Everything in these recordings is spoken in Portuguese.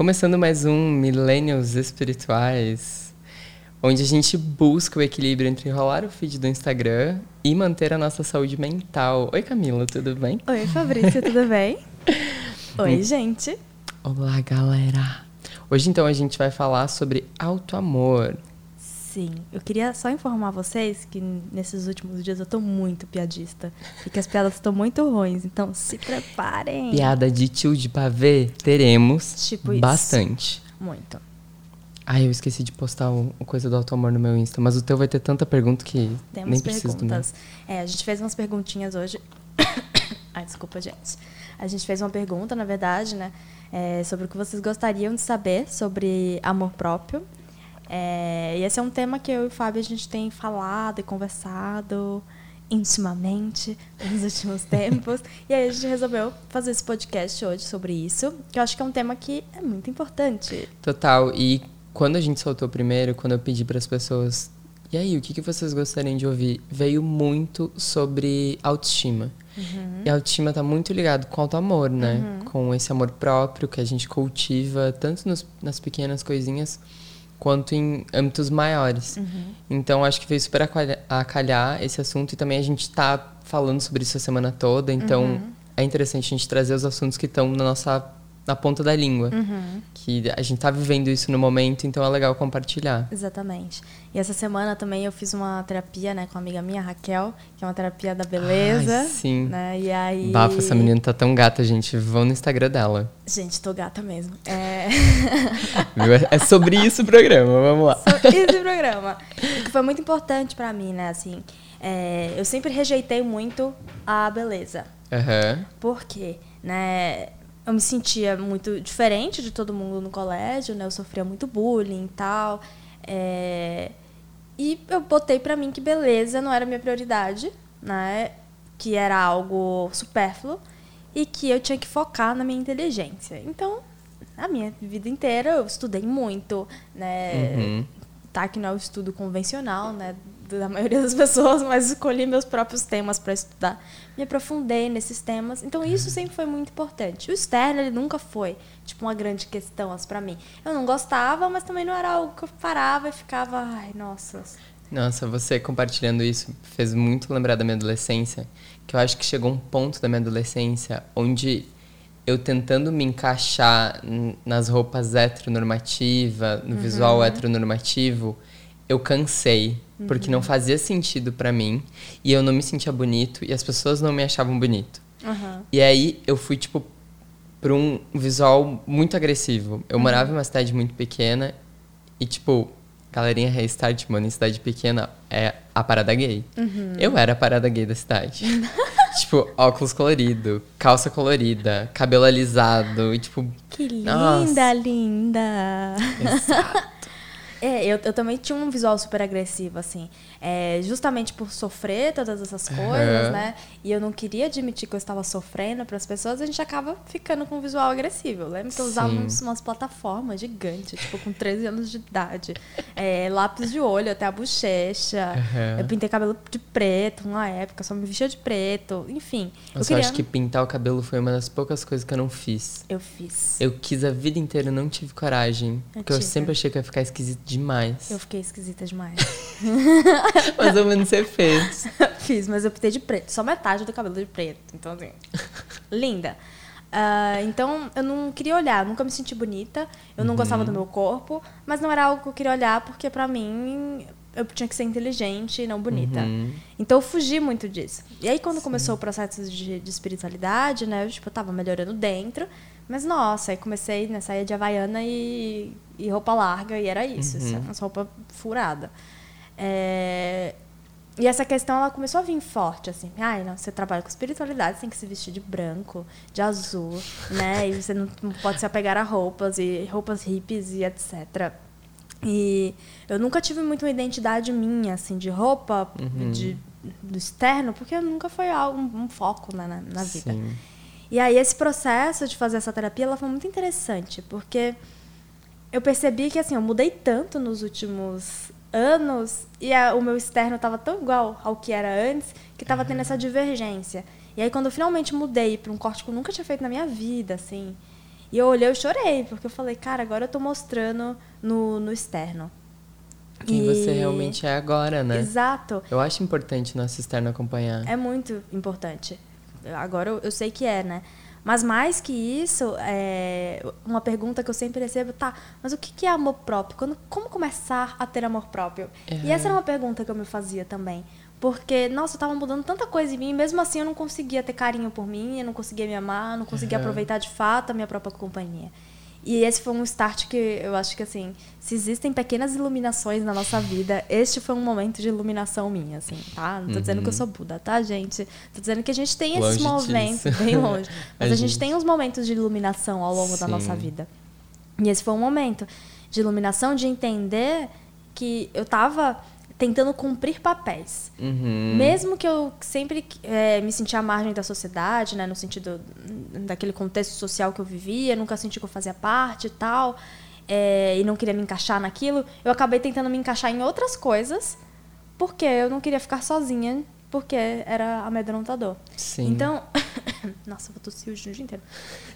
Começando mais um Millennials Espirituais, onde a gente busca o equilíbrio entre rolar o feed do Instagram e manter a nossa saúde mental. Oi, Camila, tudo bem? Oi, Fabrício, tudo bem? Oi, gente. Olá, galera. Hoje, então, a gente vai falar sobre autoamor. Sim, eu queria só informar vocês que nesses últimos dias eu tô muito piadista e que as piadas estão muito ruins, então se preparem. Piada de tio de pavê, teremos Tipo isso. bastante. Muito. Ai, eu esqueci de postar o, o coisa do autoamor no meu Insta, mas o teu vai ter tanta pergunta que Temos nem preciso do meu. perguntas. É, a gente fez umas perguntinhas hoje. Ai, desculpa, gente. A gente fez uma pergunta, na verdade, né? é, sobre o que vocês gostariam de saber sobre amor próprio. É, e esse é um tema que eu e o Fábio a gente tem falado e conversado intimamente nos últimos tempos. E aí a gente resolveu fazer esse podcast hoje sobre isso, que eu acho que é um tema que é muito importante. Total. E quando a gente soltou primeiro, quando eu pedi para as pessoas, e aí, o que, que vocês gostariam de ouvir? Veio muito sobre autoestima. E a autoestima tá muito ligado com autoamor, né? Com esse amor próprio que a gente cultiva, tanto nos- nas pequenas coisinhas, quanto em âmbitos maiores. Então, acho que veio super a calha- a calhar esse assunto e também a gente tá falando sobre isso a semana toda, então é interessante a gente trazer os assuntos que estão na nossa na ponta da língua. Que a gente tá vivendo isso no momento, então é legal compartilhar. Exatamente. E essa semana também eu fiz uma terapia, né, com uma amiga minha, Raquel, que é uma terapia da beleza. Ai, sim. Né? E aí. Bafa, essa menina tá tão gata, gente. Vão no Instagram dela. Gente, tô gata mesmo. É. É sobre isso o programa, vamos lá. sobre esse programa. Que foi muito importante pra mim, né, assim. é, eu sempre rejeitei muito a beleza. Aham. Por quê? Né? Eu me sentia muito diferente de todo mundo no colégio, né? Eu sofria muito bullying e tal. É, E eu botei pra mim que beleza não era minha prioridade, né? Que era algo supérfluo e que eu tinha que focar na minha inteligência. Então, a minha vida inteira eu estudei muito, né? Uhum. Tá que não é o estudo convencional, né? Da maioria das pessoas, mas escolhi meus próprios temas para estudar. Me aprofundei nesses temas. Então, isso sempre foi muito importante. O externo, ele nunca foi, tipo, uma grande questão assim, para mim. Eu não gostava, mas também não era algo que eu parava e ficava, ai, nossa. Nossa, você compartilhando isso fez muito lembrar da minha adolescência. Que eu acho que chegou um ponto da minha adolescência onde eu tentando me encaixar nas roupas heteronormativas, no visual heteronormativo, eu cansei. Porque não fazia sentido pra mim. E eu não me sentia bonito. E as pessoas não me achavam bonito. Aham. E aí eu fui, tipo, pra um visual muito agressivo. Eu morava em uma cidade muito pequena e, tipo, galerinha Restart, mano, em cidade pequena é a parada gay. Eu era a parada gay da cidade. tipo, óculos colorido, calça colorida, cabelo alisado e, tipo. Que linda, Nossa. linda. Exato. É, eu, eu também tinha um visual super agressivo, assim. É, justamente por sofrer todas essas coisas, Aham. né? E eu não queria admitir que eu estava sofrendo para as pessoas, a gente acaba ficando com um visual agressivo. Eu lembro que eu usava uns, umas plataformas gigantes, tipo, com 13 anos de idade. É, lápis de olho até a bochecha. Aham. Eu pintei cabelo de preto uma época, só me vestia de preto. Enfim. Nossa, eu, queria... acho que pintar o cabelo foi uma das poucas coisas que eu não fiz. Eu fiz. Eu quis a vida inteira, não tive coragem. Eu porque eu tive. sempre achei que ia ficar esquisito demais. Eu fiquei esquisita demais. Mais ou menos você fez. Fiz, mas eu pintei de preto. Só metade do cabelo de preto. Então, assim, linda. Ah, então, eu não queria olhar. Nunca me senti bonita. Eu não gostava do meu corpo. Mas não era algo que eu queria olhar, porque pra mim, eu tinha que ser inteligente e não bonita. Uhum. Então, eu fugi muito disso. E aí, quando começou o processo de, de espiritualidade, né? Eu, tipo, eu tava melhorando dentro. Mas, nossa, aí comecei, né? Saia de Havaiana e, e roupa larga. E era isso. Uhum. assim, essa roupa furada. É, e essa questão ela começou a vir forte, assim. Ai, não, você trabalha com espiritualidade, você tem que se vestir de branco, de azul, né? E você não, pode se apegar a roupas e roupas hippies e etc. E eu nunca tive muito uma identidade minha, assim, de roupa, de, do externo, porque nunca foi algo, um, um foco né, na, na vida. Sim. E aí esse processo de fazer essa terapia, ela foi muito interessante, porque eu percebi que assim, eu mudei tanto nos últimos anos e a- o meu externo estava tão igual ao que era antes, que estava tendo essa divergência. E aí quando eu finalmente mudei para um corte que eu nunca tinha feito na minha vida, assim, E eu olhei e chorei, porque eu falei, cara, agora eu tô mostrando no, no externo. Quem e... você realmente é agora, né? Exato. Eu acho importante nosso externo acompanhar. É muito importante. Agora eu, eu sei que é, né? Mas mais que isso, é uma pergunta que eu sempre recebo, tá, mas o que é amor próprio? Quando, como começar a ter amor próprio? É. E essa era uma pergunta que eu me fazia também. Porque, nossa, eu tava mudando tanta coisa em mim, e mesmo assim eu não conseguia ter carinho por mim, eu não conseguia me amar, não conseguia uhum. aproveitar de fato a minha própria companhia. E esse foi um start que eu acho que, assim, se existem pequenas iluminações na nossa vida, este foi um momento de iluminação minha, assim, tá? Não tô uhum. dizendo que eu sou Buda, tá, gente? Tô dizendo que a gente tem esses momentos, disso. bem longe. Mas a, a gente... gente... tem uns momentos de iluminação ao longo Sim. da nossa vida. E esse foi um momento de iluminação, de entender que eu tava tentando cumprir papéis. Uhum. Mesmo que eu sempre é, me sentia à margem da sociedade, né, no sentido daquele contexto social que eu vivia, nunca senti que eu fazia parte e tal, é, e não queria me encaixar naquilo, eu acabei tentando me encaixar em outras coisas, porque eu não queria ficar sozinha, porque era amedrontador. Sim. Então, nossa, eu vou tossir o dia inteiro.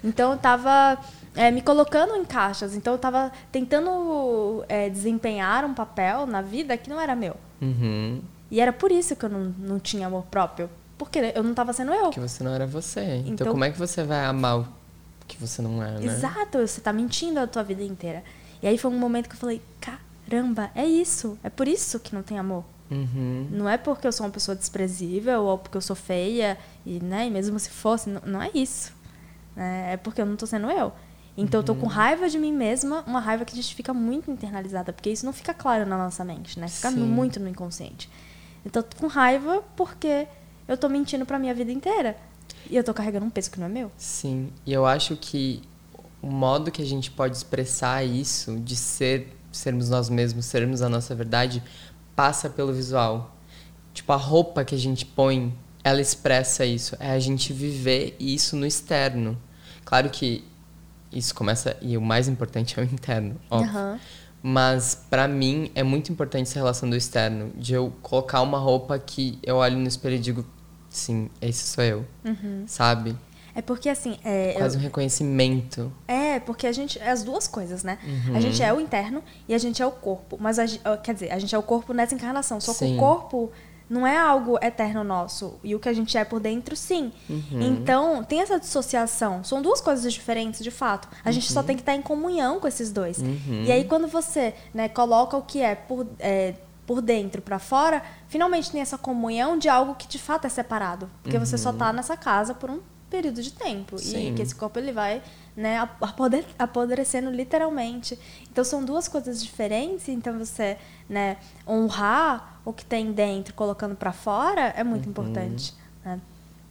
Então eu tava é, me colocando em caixas. Então eu estava tentando é, desempenhar um papel na vida que não era meu. Uhum. E era por isso que eu não, não tinha amor próprio. Porque eu não estava sendo eu. Porque você não era você. Então, então, como é que você vai amar o que você não é, né? Exato, você está mentindo a tua vida inteira. E aí foi um momento que eu falei, caramba, é isso. É por isso que não tem amor. Uhum. Não é porque eu sou uma pessoa desprezível ou porque eu sou feia. E, né, e mesmo se fosse, não, não é isso. É, é porque eu não estou sendo eu. Então, uhum. eu tô com uhum. raiva de mim mesma, uma raiva que a gente fica muito internalizada, porque isso não fica claro na nossa mente, né? Fica Sim. muito no inconsciente. Então, eu tô com raiva porque eu tô mentindo pra minha vida inteira. E eu tô carregando um peso que não é meu. Sim. E eu acho que o modo que a gente pode expressar isso, de ser, sermos nós mesmos, sermos a nossa verdade, passa pelo visual. Tipo, a roupa que a gente põe, ela expressa isso. É a gente viver isso no externo. Claro que isso começa e o mais importante é o interno, óbvio. Uhum. Mas para mim é muito importante essa relação do externo, de eu colocar uma roupa que eu olho no espelho e digo, sim, esse sou eu, uhum. sabe? É porque assim. É, Quase eu... um reconhecimento. É, porque a gente. É as duas coisas, né? Uhum. A gente é o interno e a gente é o corpo. Mas, a, quer dizer, a gente é o corpo nessa encarnação. Só Sim. que o corpo não é algo eterno nosso. E o que a gente é por dentro, sim. Uhum. Então, tem essa dissociação. São duas coisas diferentes, de fato. A uhum. gente só uhum. tem que estar em comunhão com esses dois. Uhum. E aí, quando você né, coloca o que é por, é, por dentro para fora, finalmente tem essa comunhão de algo que de fato é separado. Porque você só uhum. nessa casa por um período de tempo. Sim. E que esse corpo ele vai né, apodrecendo literalmente. Então são duas coisas diferentes, então você, né, honrar o que tem dentro, colocando para fora, é muito uhum. importante. Né?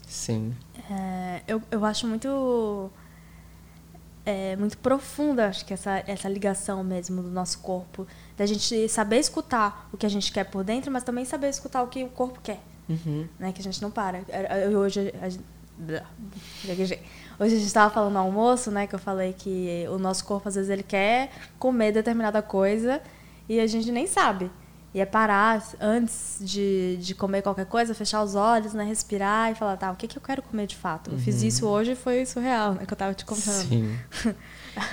Sim. É, eu, eu acho muito é, muito profunda, acho que essa, essa ligação mesmo do nosso corpo, da gente saber escutar o que a gente quer por dentro, mas também saber escutar o que o corpo quer, uhum. né? Que a gente não para. Eu, hoje a, Hoje a gente estava falando no almoço, né? Que eu falei que o nosso corpo, às vezes, ele quer comer determinada coisa e a gente nem sabe. E é parar antes de, de comer qualquer coisa, fechar os olhos, né? Respirar e falar, tá, o que, que eu quero comer de fato? Eu fiz uhum. isso hoje e foi surreal, né? Que eu tava te contando. Sim.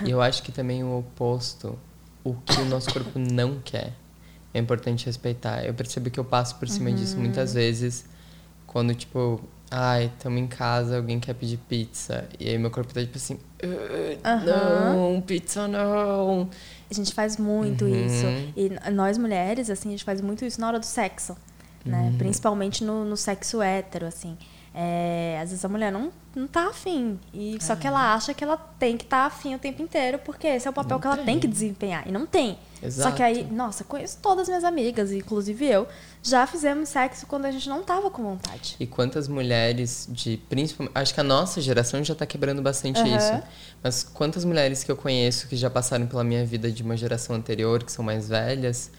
e eu acho que também o oposto, o que o nosso corpo não quer, é importante respeitar. Eu percebo que eu passo por cima uhum. disso muitas vezes, quando, tipo, ai, estamos em casa, alguém quer pedir pizza. E aí meu corpo tá tipo assim, não, pizza não. A gente faz muito uhum. isso. E nós mulheres, assim, a gente faz muito isso na hora do sexo. Né? Uhum. Principalmente no, no sexo hétero, assim. É, às vezes a mulher não, não tá afim. E, Só que ela acha que ela tem que estar tá afim o tempo inteiro, porque esse é o papel não que ela tem que desempenhar. E não tem. Exato. Só que aí, nossa, conheço todas as minhas amigas, inclusive eu, já fizemos sexo quando a gente não tava com vontade. E quantas mulheres de principalmente. Acho que a nossa geração já tá quebrando bastante uhum. isso. Mas quantas mulheres que eu conheço que já passaram pela minha vida de uma geração anterior, que são mais velhas,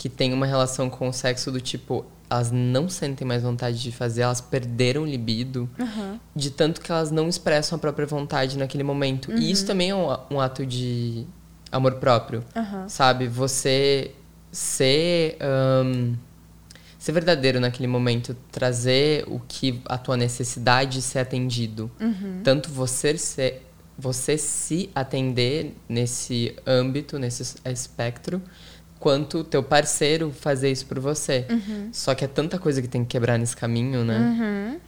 que têm uma relação com o sexo do tipo, elas não sentem mais vontade de fazer, elas perderam o libido uhum. de tanto que elas não expressam a própria vontade naquele momento. Uhum. E isso também é um, um, ato de amor próprio, uhum. sabe? Você ser um, ser verdadeiro naquele momento, trazer o que a tua necessidade ser atendido, uhum. tanto você ser você se atender nesse âmbito, nesse espectro, quanto teu parceiro fazer isso por você. Uhum. Só que é tanta coisa que tem que quebrar nesse caminho, né? Uhum.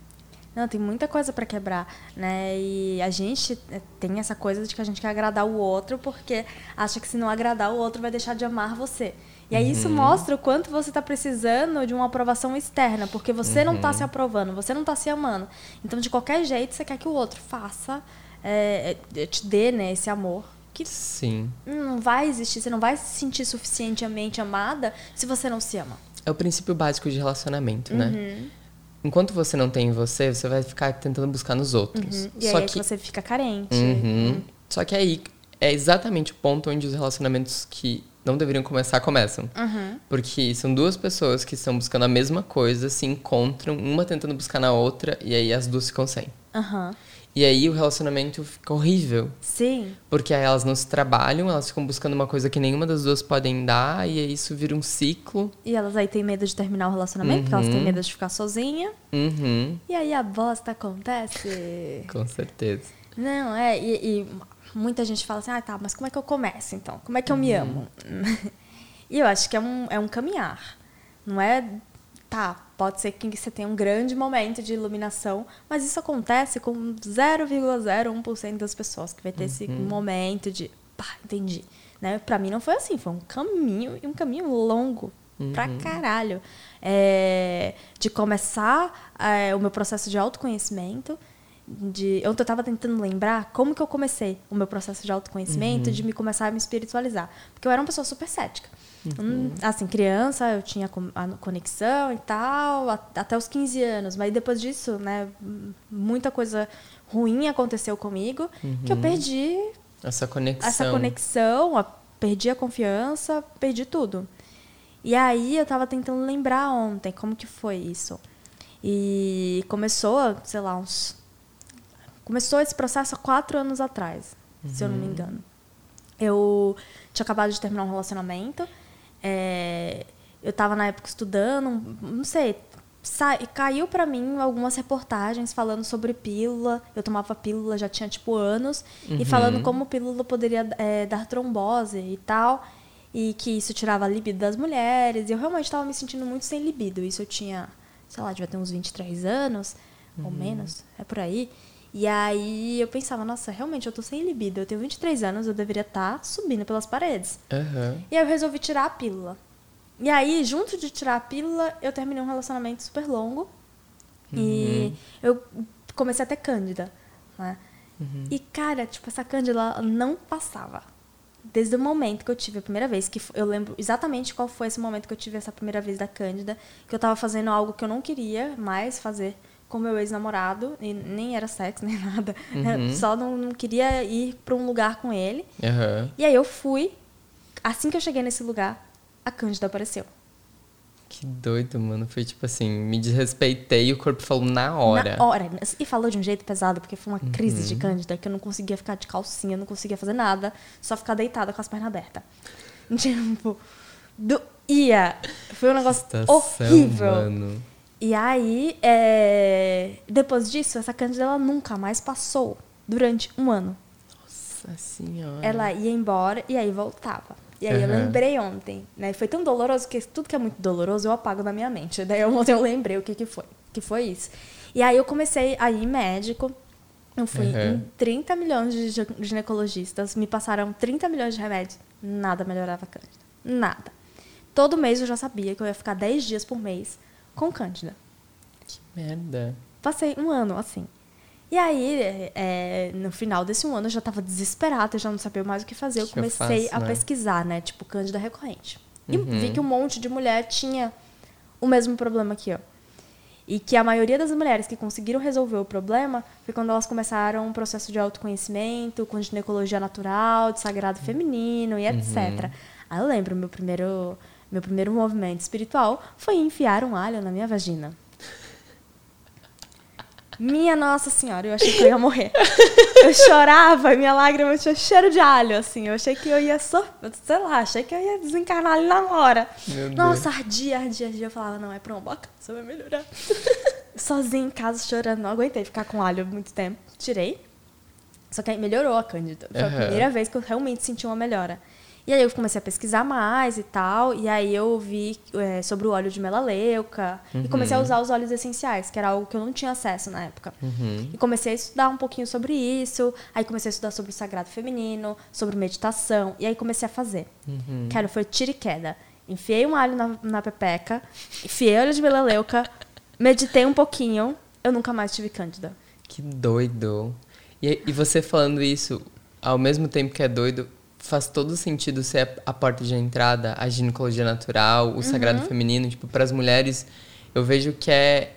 Não, tem muita coisa para quebrar, né? E a gente eh, tem essa coisa de que a gente quer agradar o outro porque acha que se não agradar o outro vai deixar de amar você. E aí isso mostra o quanto você está precisando de uma aprovação externa, porque você não está se aprovando, você não está se amando. Então, de qualquer jeito, você quer que o outro faça, é, te dê né, esse amor. Que Sim. não vai existir, você não vai se sentir suficientemente amada se você não se ama. É o princípio básico de relacionamento, Uhum. né? Enquanto você não tem em você, você vai ficar tentando buscar nos outros. Uhum. E Só aí é que você fica carente. Uhum. Só que aí é exatamente o ponto onde os relacionamentos que não deveriam começar começam. Uhum. Porque são duas pessoas que estão buscando a mesma coisa, se encontram, uma tentando buscar na outra, e aí as duas ficam sem. Aham. E aí o relacionamento fica horrível. Sim. Porque aí elas não se trabalham, elas ficam buscando uma coisa que nenhuma das duas podem dar, e aí isso vira um ciclo. E elas aí têm medo de terminar o relacionamento, porque elas têm Uhum. medo de ficar sozinha. Uhum, E aí a bosta acontece. com certeza. Não, é, e, e muita gente fala assim, ah, tá, mas como é que eu começo então? Como é que eu me amo? e eu acho que é um, é um caminhar. Não é, tá, pode ser que você tenha um grande momento de iluminação, mas isso acontece com 0,01% das pessoas que vai ter esse momento de, pá, entendi. Né? Pra mim não foi assim, foi um caminho, e um caminho longo pra caralho. É, de começar é, o meu processo de autoconhecimento, de eu estava tentando lembrar como que eu comecei o meu processo de autoconhecimento, de me começar a me espiritualizar, porque eu era uma pessoa super cética. Hum, assim, criança, eu tinha a conexão e tal, até os 15 anos, mas depois disso, né, muita coisa ruim aconteceu comigo, que eu perdi Essa conexão. essa conexão, perdi a confiança, perdi tudo. E aí eu tava tentando lembrar ontem como que foi isso. E começou, sei lá, uns. Começou esse processo há quatro anos atrás, se eu não me engano. Eu tinha acabado de terminar um relacionamento. é, eu tava na época estudando, não sei. caiu pra mim algumas reportagens falando sobre pílula. Eu tomava pílula já tinha tipo anos. E falando como pílula poderia é, dar trombose e tal. E que isso tirava a libido das mulheres. E eu realmente estava me sentindo muito sem libido. Isso eu tinha, sei lá, devia ter uns 23 anos, ou menos, é por aí. E aí eu pensava, nossa, realmente eu tô sem libido. Eu tenho 23 anos, eu deveria estar subindo pelas paredes. Aham. E aí eu resolvi tirar a pílula. E aí, junto de tirar a pílula, eu terminei um relacionamento super longo. E eu comecei a ter cândida. Né? E, cara, tipo, essa cândida não passava. Desde o momento que eu tive a primeira vez, que eu lembro exatamente qual foi esse momento que eu tive essa primeira vez da cândida, que eu tava fazendo algo que eu não queria mais fazer com meu ex-namorado, e nem era sexo, nem nada. Eu só não, não queria ir pra um lugar com ele. Aham. E aí eu fui, assim que eu cheguei nesse lugar, a Cândida apareceu. Que doido, mano. Foi tipo assim, me desrespeitei e o corpo falou na hora. Na hora. E falou de um jeito pesado, porque foi uma crise Uhum. de Cândida, que eu não conseguia ficar de calcinha, não conseguia fazer nada, só ficar deitada com as pernas abertas. Tipo, doía. Foi um negócio Situação, horrível. Mano. E aí, é, depois disso, essa Cândida ela nunca mais passou durante um ano. Nossa senhora. Ela ia embora e aí voltava. E aí eu Aham. lembrei ontem, né? Foi tão doloroso que tudo que é muito doloroso eu apago da minha mente. Daí ontem eu lembrei o que que foi. Que foi isso. E aí eu comecei a ir médico. Eu fui Aham. em 30 milhões de gine- ginecologistas. Me passaram 30 milhões de remédios. Nada melhorava a cândida. Nada. Todo mês eu já sabia que eu ia ficar 10 dias por mês com cândida. Que merda. Passei um ano assim. E aí, é, no final desse um ano, eu já tava desesperada, eu já não sabia mais o que fazer. Eu Que que eu comecei faço, a né? pesquisar, né? Tipo, cândida recorrente. E Uhum. vi que um monte de mulher tinha o mesmo problema que eu. E que a maioria das mulheres que conseguiram resolver o problema foi quando elas começaram um processo de autoconhecimento, com ginecologia natural, de sagrado feminino e etc. Aí eu lembro, meu primeiro, meu primeiro movimento espiritual foi enfiar um alho na minha vagina. Minha Nossa Senhora, eu achei que eu ia morrer. Eu chorava, minha lágrima tinha cheiro de alho, assim. Eu achei que eu ia sei lá, achei que eu ia desencarnar ali na hora. Meu Deus. Nossa, ardia, ardia, ardia. Eu falava, não, é pra uma boca, você vai melhorar. Sozinha em casa, chorando, não aguentei ficar com alho muito tempo. Tirei. Só que aí melhorou a Cândida. Foi Aham. a primeira vez que eu realmente senti uma melhora. E aí eu comecei a pesquisar mais e tal, e aí eu vi é, sobre o óleo de melaleuca e comecei a usar os óleos essenciais, que era algo que eu não tinha acesso na época. E comecei a estudar um pouquinho sobre isso, aí comecei a estudar sobre o sagrado feminino, sobre meditação, e aí comecei a fazer. Cara, foi tiro e queda. Enfiei um alho na, na pepeca, enfiei óleo de melaleuca, meditei um pouquinho, eu nunca mais tive cândida. Que doido. E, e você falando isso, ao mesmo tempo que é doido, faz todo sentido ser a, porta de entrada, a ginecologia natural, o sagrado feminino. Tipo, para as mulheres, eu vejo que é.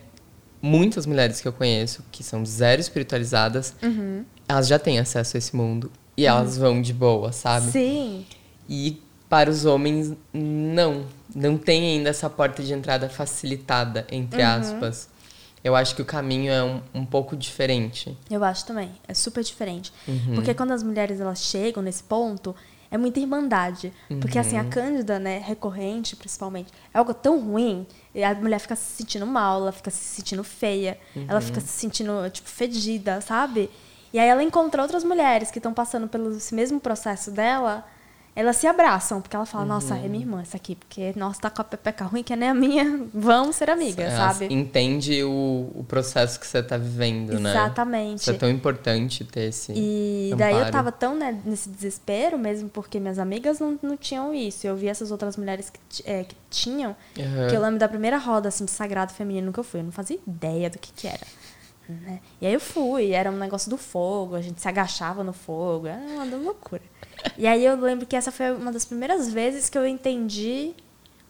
Muitas mulheres que eu conheço, que são zero espiritualizadas, elas já têm acesso a esse mundo. E elas vão de boa, sabe? Sim. E para os homens, não. Não tem ainda essa porta de entrada facilitada, entre aspas. Eu acho que o caminho é um, um pouco diferente. Eu acho também. É super diferente. Porque quando as mulheres elas chegam nesse ponto, é muita irmandade. Porque assim, a cândida, né, recorrente principalmente, é algo tão ruim, e a mulher fica se sentindo mal, ela fica se sentindo feia, ela fica se sentindo, tipo, fedida, sabe? E aí ela encontra outras mulheres que estão passando pelo esse mesmo processo dela, elas se abraçam, porque ela fala, nossa, é minha irmã essa aqui, porque, nossa, tá com a pepeca ruim, que nem a minha, vamos ser amigas, sabe? Entende o, o processo que você tá vivendo, né? Exatamente. Isso é tão importante ter esse E daí eu amparo. tava tão né, nesse desespero mesmo, porque minhas amigas não, não tinham isso. Eu vi essas outras mulheres que, é, que tinham, Aham. que eu lembro da primeira roda assim, de sagrado feminino que eu fui. Eu não fazia ideia do que, que era. Né? E aí eu fui, era um negócio do fogo, a gente se agachava no fogo, era uma loucura. E aí eu lembro que essa foi uma das primeiras vezes que eu entendi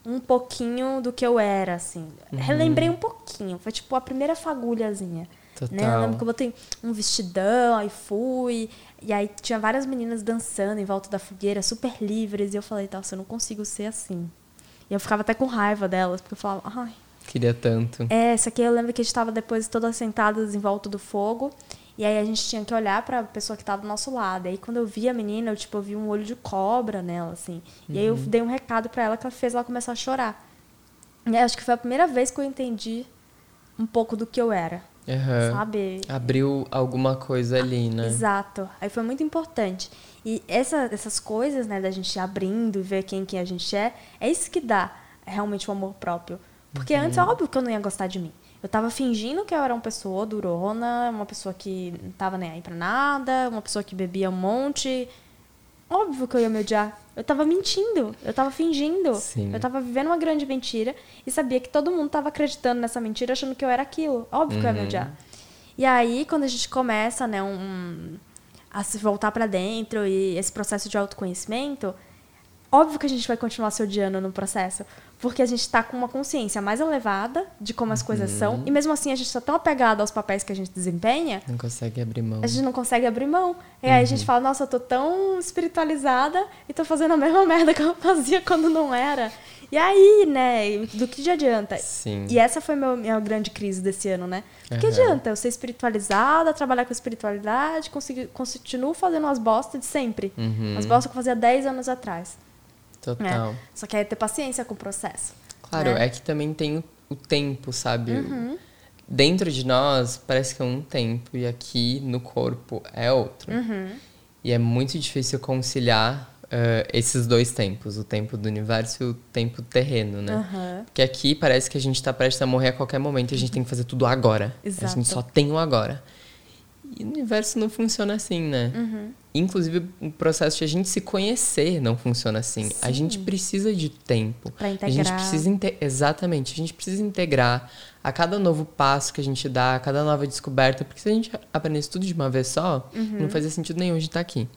um pouquinho do que eu era, assim. Relembrei um pouquinho, foi tipo a primeira fagulhazinha. Né? Eu lembro que eu botei um vestidão, aí fui. E aí tinha várias meninas dançando em volta da fogueira, super livres. E eu falei, nossa, eu não consigo ser assim. E eu ficava até com raiva delas, porque eu falava, ai. Queria tanto. É, isso aqui eu lembro que a gente estava depois todas sentadas em volta do fogo. E aí a gente tinha que olhar pra pessoa que tava do nosso lado. Aí quando eu vi a menina, eu tipo, eu vi um olho de cobra nela, assim. E aí eu dei um recado pra ela que ela fez ela começar a chorar. E aí acho que foi a primeira vez que eu entendi um pouco do que eu era. Aham. Sabe? Abriu alguma coisa ali, né? Exato. Aí foi muito importante. E essa- essas coisas, né, da gente abrindo e ver quem que a gente é, é isso que dá realmente o amor próprio. Porque antes é óbvio que eu não ia gostar de mim. Eu tava fingindo que eu era uma pessoa durona, uma pessoa que não tava nem aí pra nada, uma pessoa que bebia um monte. Óbvio que eu ia me odiar. Eu tava mentindo, eu tava fingindo. Sim. Eu tava vivendo uma grande mentira e sabia que todo mundo tava acreditando nessa mentira, achando que eu era aquilo. Óbvio que eu ia me odiar. E aí, quando a gente começa, né, um, a se voltar pra dentro e esse processo de autoconhecimento, óbvio que a gente vai continuar se odiando no processo, porque a gente tá com uma consciência mais elevada de como as coisas são, e mesmo assim a gente tá tão apegado aos papéis que a gente desempenha, Não consegue abrir mão. a gente não consegue abrir mão. E aí a gente fala, nossa, eu tô tão espiritualizada e tô fazendo a mesma merda que eu fazia quando não era. E aí, né, do que adianta? Sim. E essa foi a meu- minha grande crise desse ano, né? Do que adianta eu ser espiritualizada, trabalhar com espiritualidade, conseguir, continuo fazendo as bostas de sempre. Uhum. As bostas que eu fazia 10 anos atrás. Total. né? Só que é ter paciência com o processo. Claro, né? é que também tem o, o tempo, sabe? Uhum. Dentro de nós parece que é um tempo e aqui no corpo é outro. Uhum. E é muito difícil conciliar eh, esses dois tempos, o tempo do universo e o tempo terreno, né? Aham. Porque aqui parece que a gente tá prestes a morrer a qualquer momento e a gente tem que fazer tudo agora. A Exato. gente só tem o agora. E no universo não funciona assim, né? Uhum. Inclusive, o processo de a gente se conhecer não funciona assim. A gente precisa de tempo. Pra A gente integrar. precisa Exatamente. A gente precisa integrar a cada novo passo que a gente dá, a cada nova descoberta. Porque se a gente aprendesse tudo de uma vez só, Uhum. não fazia sentido nenhum a gente estar aqui.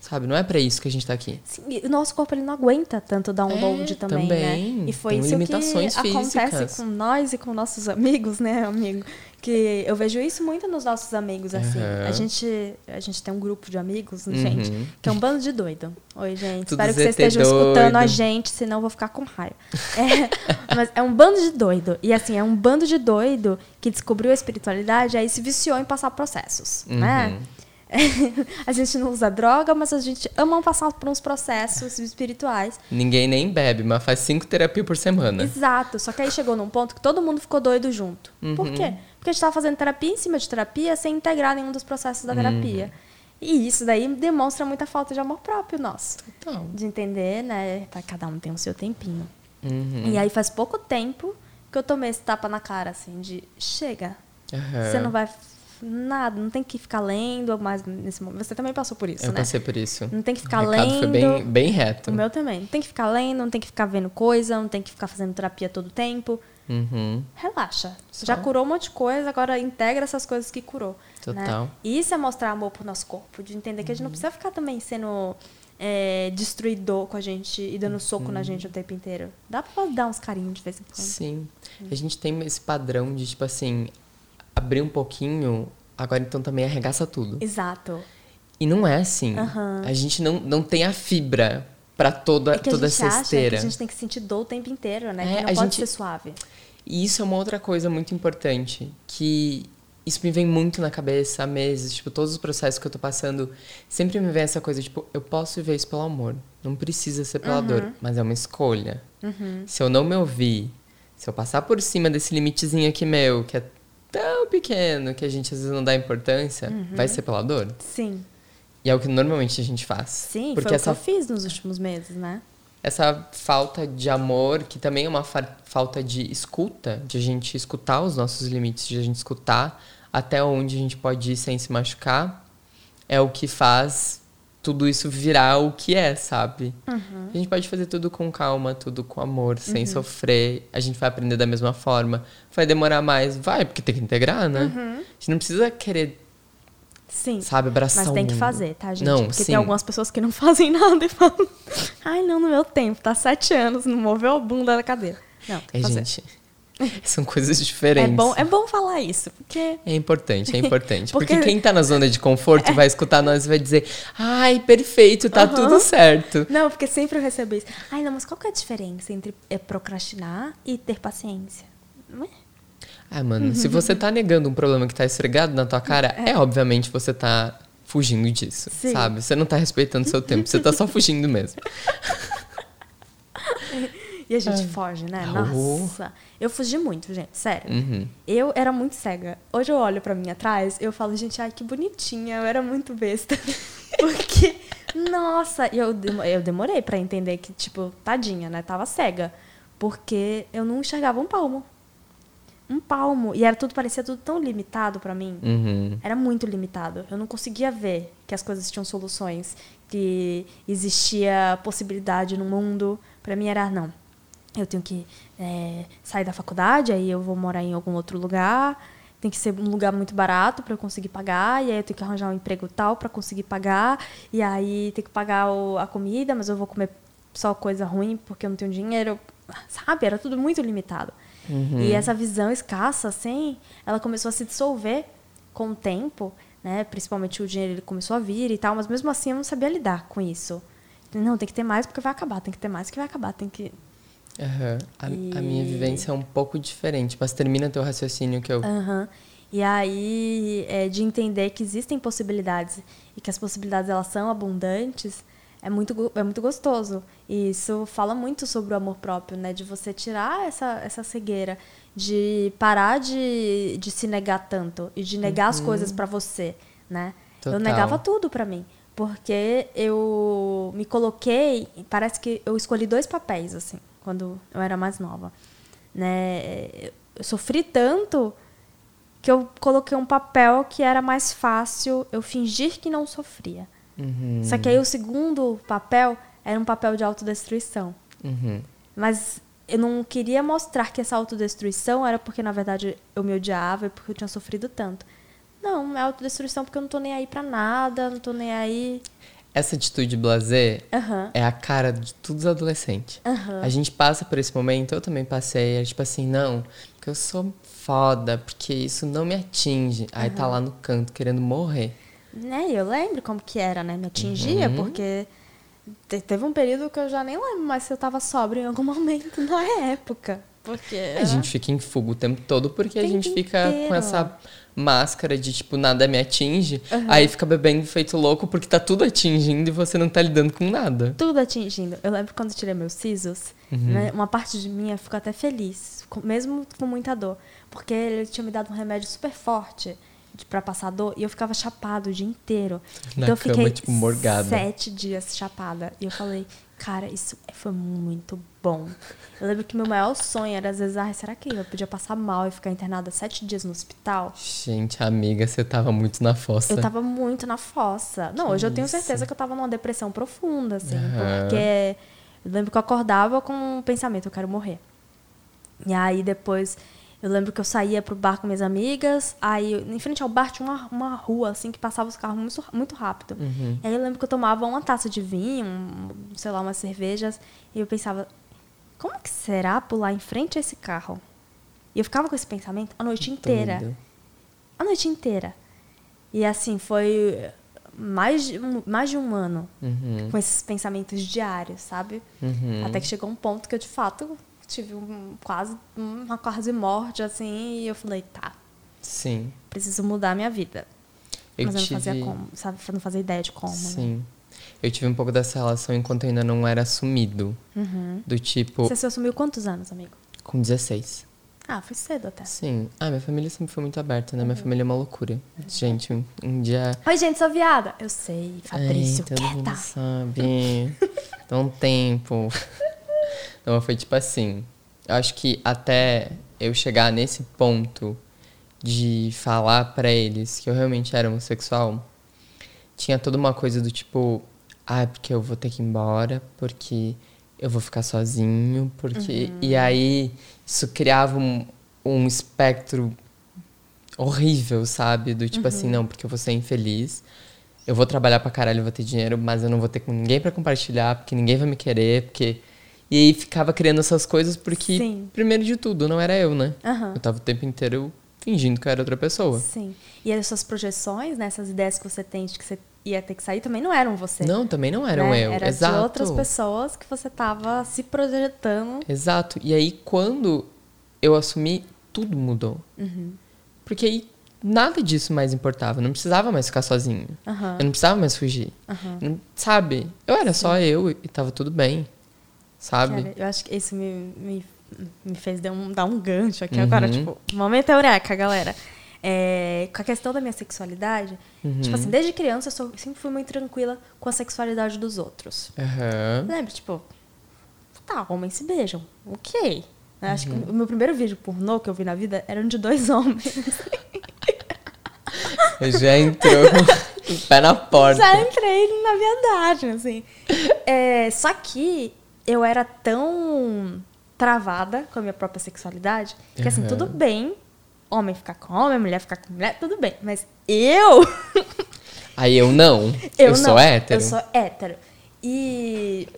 Sabe? Não é pra isso que a gente tá aqui. Sim, e o nosso corpo ele não aguenta tanto download É, também, também. né? E foi Tem isso que acontece físicas. com nós e com nossos amigos, né, amigo? Que eu vejo isso muito nos nossos amigos, assim. Aham. A gente a gente tem um grupo de amigos, Uhum. gente, que é um bando de doido. Oi, gente. Tudo Espero que vocês ZT estejam escutando a doido. gente, senão eu vou ficar com raiva. É, mas é um bando de doido. E assim, é um bando de doido que descobriu a espiritualidade aí se viciou em passar processos, né? Uhum. a gente não usa droga, mas a gente ama passar por uns processos espirituais. Ninguém nem bebe, mas faz cinco terapias por semana. Exato. Só que aí chegou num ponto que todo mundo ficou doido junto. Por Uhum. quê? Porque a gente tava fazendo terapia em cima de terapia sem integrar nenhum dos processos da terapia. E isso daí demonstra muita falta de amor próprio nosso. Total. De entender, né? Cada um tem o seu tempinho. Uhum. E aí faz pouco tempo que eu tomei esse tapa na cara, assim, de chega. Aham. Você não vai nada, não tem que ficar lendo mais nesse momento. Você também passou por isso, Eu né? passei por isso. Não tem que ficar o lendo. foi bem, bem reto. O meu também. Não tem que ficar lendo, não tem que ficar vendo coisa, não tem que ficar fazendo terapia todo tempo. Uhum. Relaxa. Só. Já curou um monte de coisa, agora integra essas coisas que curou. Total. Né? E isso é mostrar amor pro nosso corpo, de entender que a gente não precisa ficar também sendo é, destruidor com a gente e dando soco na gente o tempo inteiro. Dá pra dar uns carinhos de vez em quando. Sim. A gente tem esse padrão de, tipo assim, abrir um pouquinho, agora então também arregaça tudo. Exato. E não é assim. Aham. A gente não, não tem a fibra pra toda, É toda essa que a esteira. gente tem que sentir dor o tempo inteiro, né? É, que não a pode gente- ser suave. E isso é uma outra coisa muito importante, que isso me vem muito na cabeça há meses, tipo, todos os processos que eu tô passando, sempre me vem essa coisa, tipo, eu posso viver isso pelo amor, não precisa ser pela dor, Uhum. mas é uma escolha. Se eu não me ouvir, se eu passar por cima desse limitezinho aqui meu, que é tão pequeno, que a gente às vezes não dá importância, Uhum. vai ser pela dor? Sim. E é o que normalmente a gente faz. Sim, Porque foi essa o que eu fiz nos últimos meses, né? essa falta de amor, que também é uma fa- falta de escuta, de a gente escutar os nossos limites, de a gente escutar até onde a gente pode ir sem se machucar, é o que faz tudo isso virar o que é, sabe? Uhum. A gente pode fazer tudo com calma, tudo com amor, sem sofrer. A gente vai aprender da mesma forma. Vai demorar mais, vai, porque tem que integrar, né? Uhum. A gente não precisa querer, Sim. sabe, abraçar Mas tem que fazer, tá, gente? Não, Porque sim. tem algumas pessoas que não fazem nada e falam, ai, não, no meu tempo, tá sete anos, não moveu a bunda da cadeira. Não, tem que É, fazer. gente, são coisas É diferentes. bom, é bom falar isso, porque É importante, é importante. Porque, Porque- quem tá na zona de conforto vai escutar nós e vai dizer, ai, perfeito, tá Aham. tudo certo. Não, porque sempre eu recebo isso. Ai, não, mas qual que é a diferença entre é, procrastinar e ter paciência? Não é? Ah, mano, se você tá negando um problema que tá esfregado na tua cara, é, obviamente você tá fugindo disso, Sim. sabe? Você não tá respeitando seu tempo, você tá só fugindo mesmo. E a gente foge, né? Oh. Nossa. Eu fugi muito, gente, sério. Uhum. Eu era muito cega. Hoje eu olho pra mim atrás, eu falo, gente, ai, que bonitinha. Eu era muito besta. Porque, nossa, e eu, eu demorei pra entender que, tipo, tadinha, né? Tava cega. Porque eu não enxergava um palmo. Um palmo. E era tudo, parecia tudo tão limitado pra mim. Uhum. Era muito limitado. Eu não conseguia ver que as coisas tinham soluções, que existia possibilidade no mundo. Pra mim era, não. Eu tenho que é, sair da faculdade, aí eu vou morar em algum outro lugar. Tem que ser um lugar muito barato para eu conseguir pagar. E aí eu tenho que arranjar um emprego tal para conseguir pagar. E aí tem que pagar o- a comida, mas eu vou comer só coisa ruim porque eu não tenho dinheiro. Sabe? Era tudo muito limitado. E essa visão escassa, assim, ela começou a se dissolver com o tempo, né? Principalmente o dinheiro ele começou a vir e tal, mas mesmo assim eu não sabia lidar com isso. Não, tem que ter mais porque vai acabar, tem que ter mais que vai acabar, tem que. Aham. A, a minha E- vivência é um pouco diferente, mas termina teu raciocínio que eu. Aham. E aí, é, de entender que existem possibilidades e que as possibilidades elas são abundantes, é muito, é muito gostoso. E isso fala muito sobre o amor próprio, né? De você tirar essa, essa cegueira, de parar de, de se negar tanto e de negar as coisas pra você, né? Total. Eu negava tudo pra mim. Porque eu me coloquei, parece que eu escolhi dois papéis, assim, quando eu era mais nova. Né? Eu sofri tanto que eu coloquei um papel que era mais fácil eu fingir que não sofria. Uhum. Só que aí o segundo papel era um papel de autodestruição. Uhum. Mas eu não queria mostrar que essa autodestruição era porque, na verdade, eu me odiava e porque eu tinha sofrido tanto. Não, é autodestruição porque eu não tô nem aí pra nada, não tô nem aí. Essa atitude blazer Aham. é a cara de todos os adolescentes. Aham. A gente passa por esse momento, eu também passei, é tipo assim, não, porque eu sou foda, porque isso não me atinge. Aí tá lá no canto querendo morrer. Né? Eu lembro como que era, né? Me atingia, Uhum. porque te- teve um período que eu já nem lembro mais se eu tava sóbria em algum momento na época. Porque. A gente fica em fuga o tempo todo porque a gente fica inteiro. com essa máscara de tipo, nada me atinge. Aí fica bebendo feito louco porque tá tudo atingindo e você não tá lidando com nada. Tudo atingindo. Eu lembro quando eu tirei meus sisos, né, uma parte de mim ficou até feliz, mesmo com muita dor. Porque ele tinha me dado um remédio super forte pra passar dor e eu ficava chapado o dia inteiro. Na então eu cama, fiquei tipo, morgada. sete dias chapada. E eu falei, cara, isso foi muito bom. Eu lembro que meu maior sonho era, às vezes, ah, será que eu podia passar mal e ficar internada sete dias no hospital? Gente, amiga, você tava muito na fossa. Eu tava muito na fossa. Não, Que hoje eu tenho isso. certeza que eu tava numa depressão profunda, assim. Aham. Porque eu lembro que eu acordava com o pensamento, eu quero morrer. E aí depois, eu lembro que eu saía pro bar com minhas amigas, aí em frente ao bar tinha uma, uma rua, assim, que passava os carros muito, muito rápido. Uhum. E aí eu lembro que eu tomava uma taça de vinho, um, sei lá, umas cervejas, e eu pensava, como que será pular em frente a esse carro? E eu ficava com esse pensamento a noite inteira a noite inteira. E assim, foi mais de um, mais de um ano Uhum. com esses pensamentos diários, sabe? Uhum. Até que chegou um ponto que eu, de fato, tive um, quase uma quase morte, assim, e eu falei, tá, Sim. preciso mudar a minha vida. Eu Mas eu não tive... fazia como, sabe? Não fazia ideia de como, né? Sim. Eu tive um pouco dessa relação enquanto eu ainda não era assumido. Uhum. Do tipo, Você se assumiu quantos anos, amigo? com 16. Ah, foi cedo até. Sim. Ah, minha família sempre foi muito aberta, né? Minha Uhum. família é uma loucura. Gente, um, um dia. Oi, gente, sou viada. Eu sei, Fabrício, Ai, todo mundo quieta. sabe. Dá um tempo. Não, foi tipo assim. Eu acho que até eu chegar nesse ponto de falar pra eles que eu realmente era homossexual, tinha toda uma coisa do tipo, ah, é porque eu vou ter que ir embora, porque eu vou ficar sozinho, porque. E aí isso criava um, um espectro horrível, sabe? Do tipo assim, não, porque eu vou ser infeliz. Eu vou trabalhar pra caralho, eu vou ter dinheiro, mas eu não vou ter com ninguém pra compartilhar, porque ninguém vai me querer, porque. E aí ficava criando essas coisas porque, Sim. primeiro de tudo, não era eu, né? Aham. Eu tava o tempo inteiro fingindo que eu era outra pessoa. Sim. E as suas projeções, né, essas ideias que você tem de que você ia ter que sair, também não eram você. Não, também não eram né? eu. Era Exato. de outras pessoas que você tava se projetando. Exato. E aí, quando eu assumi, tudo mudou. Uhum. Porque aí nada disso mais importava. Eu não precisava mais ficar sozinho. Aham. Eu não precisava mais fugir. Não- Sabe? Eu era só eu e tava tudo bem. Sabe? Cara, eu acho que isso me, me, me fez dar um, dar um gancho aqui Uhum. agora, tipo, momento eureka, galera. É, com a questão da minha sexualidade, Uhum. tipo assim, desde criança eu sou- sempre fui muito tranquila com a sexualidade dos outros. Aham. Lembra, tipo, tá, homens se beijam, ok. Eu Acho Uhum. que o meu primeiro vídeo pornô que eu vi na vida era um de dois homens. Já entrou com o pé na porta. Já entrei na viadagem, assim. É, só que eu era tão travada com a minha própria sexualidade que, assim, Aham. tudo bem homem ficar com homem, mulher ficar com mulher, tudo bem. Mas eu. Aí eu não. Eu, Eu, não. sou hétero. Eu sou hétero. E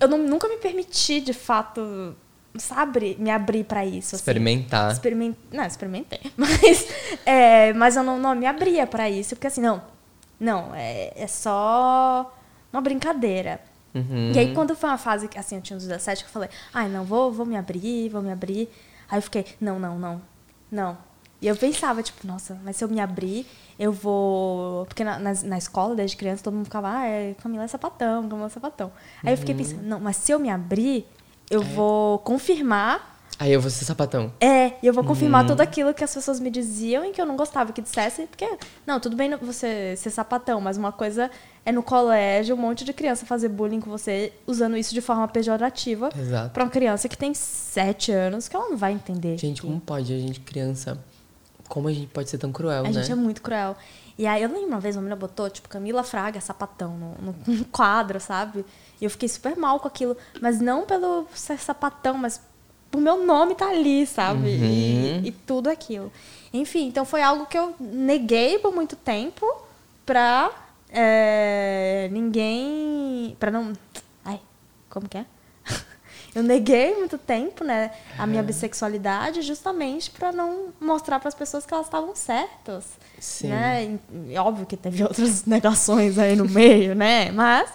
eu não- nunca me permiti, de fato, sabe, me abrir pra isso. assim. Experimentar. Experiment... Não, experimentei. Mas, é, mas eu não, não me abria pra isso, porque assim, não. Não, é, é só uma brincadeira. Uhum. E aí, quando foi uma fase que, assim, eu tinha uns 17, que eu falei, ai, não, vou, vou me abrir, vou me abrir. Aí eu fiquei, não, não, não, não. E eu pensava, tipo, nossa, mas se eu me abrir, eu vou. Porque na, na, na escola, desde criança, todo mundo ficava, ah, é, Camila é sapatão, Camila é sapatão. Aí eu fiquei pensando, não, mas se eu me abrir, eu vou confirmar Aí eu vou ser sapatão. é, e eu vou confirmar Uhum. tudo aquilo que as pessoas me diziam e que eu não gostava que dissessem, porque, não, tudo bem você ser sapatão, mas uma coisa é no colégio um monte de criança fazer bullying com você usando isso de forma pejorativa Exato. pra uma criança que tem sete anos, que ela não vai entender. Gente, como pode a gente, criança, como a gente pode ser tão cruel, A né? gente é muito cruel. E aí eu lembro uma vez uma menina botou, tipo, Camila Fraga, sapatão, no, no- no quadro, sabe? E eu fiquei super mal com aquilo. Mas não pelo ser sapatão, mas por meu nome tá ali, sabe? E, Uhum. e tudo aquilo. Enfim, então foi algo que eu neguei por muito tempo pra é, ninguém. pra não. Ai, como que é? Eu neguei muito tempo, né, a minha bissexualidade justamente pra não mostrar para as pessoas que elas estavam certas. Sim. Né? E, óbvio que teve outras negações aí no meio, né? Mas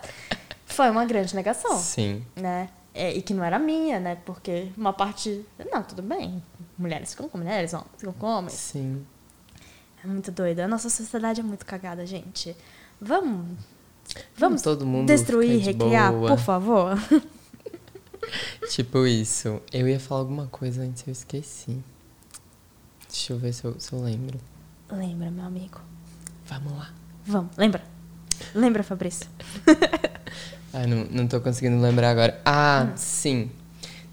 foi uma grande negação, Sim. né? É, e que não era minha, né? Porque uma parte. Não, tudo bem. Mulheres ficam com mulheres, homens ficam com homens. Sim. É muito doido. A nossa sociedade é muito cagada, gente. Vamos. Vamos todo mundo destruir, de recriar, boa. por favor. Tipo isso. Eu ia falar alguma coisa antes, eu esqueci. Deixa eu ver se eu, se eu lembro. Lembra, meu amigo. Vamos lá. Vamos, lembra. Lembra, Fabrício. Ai, não, não tô conseguindo lembrar agora. Ah, sim.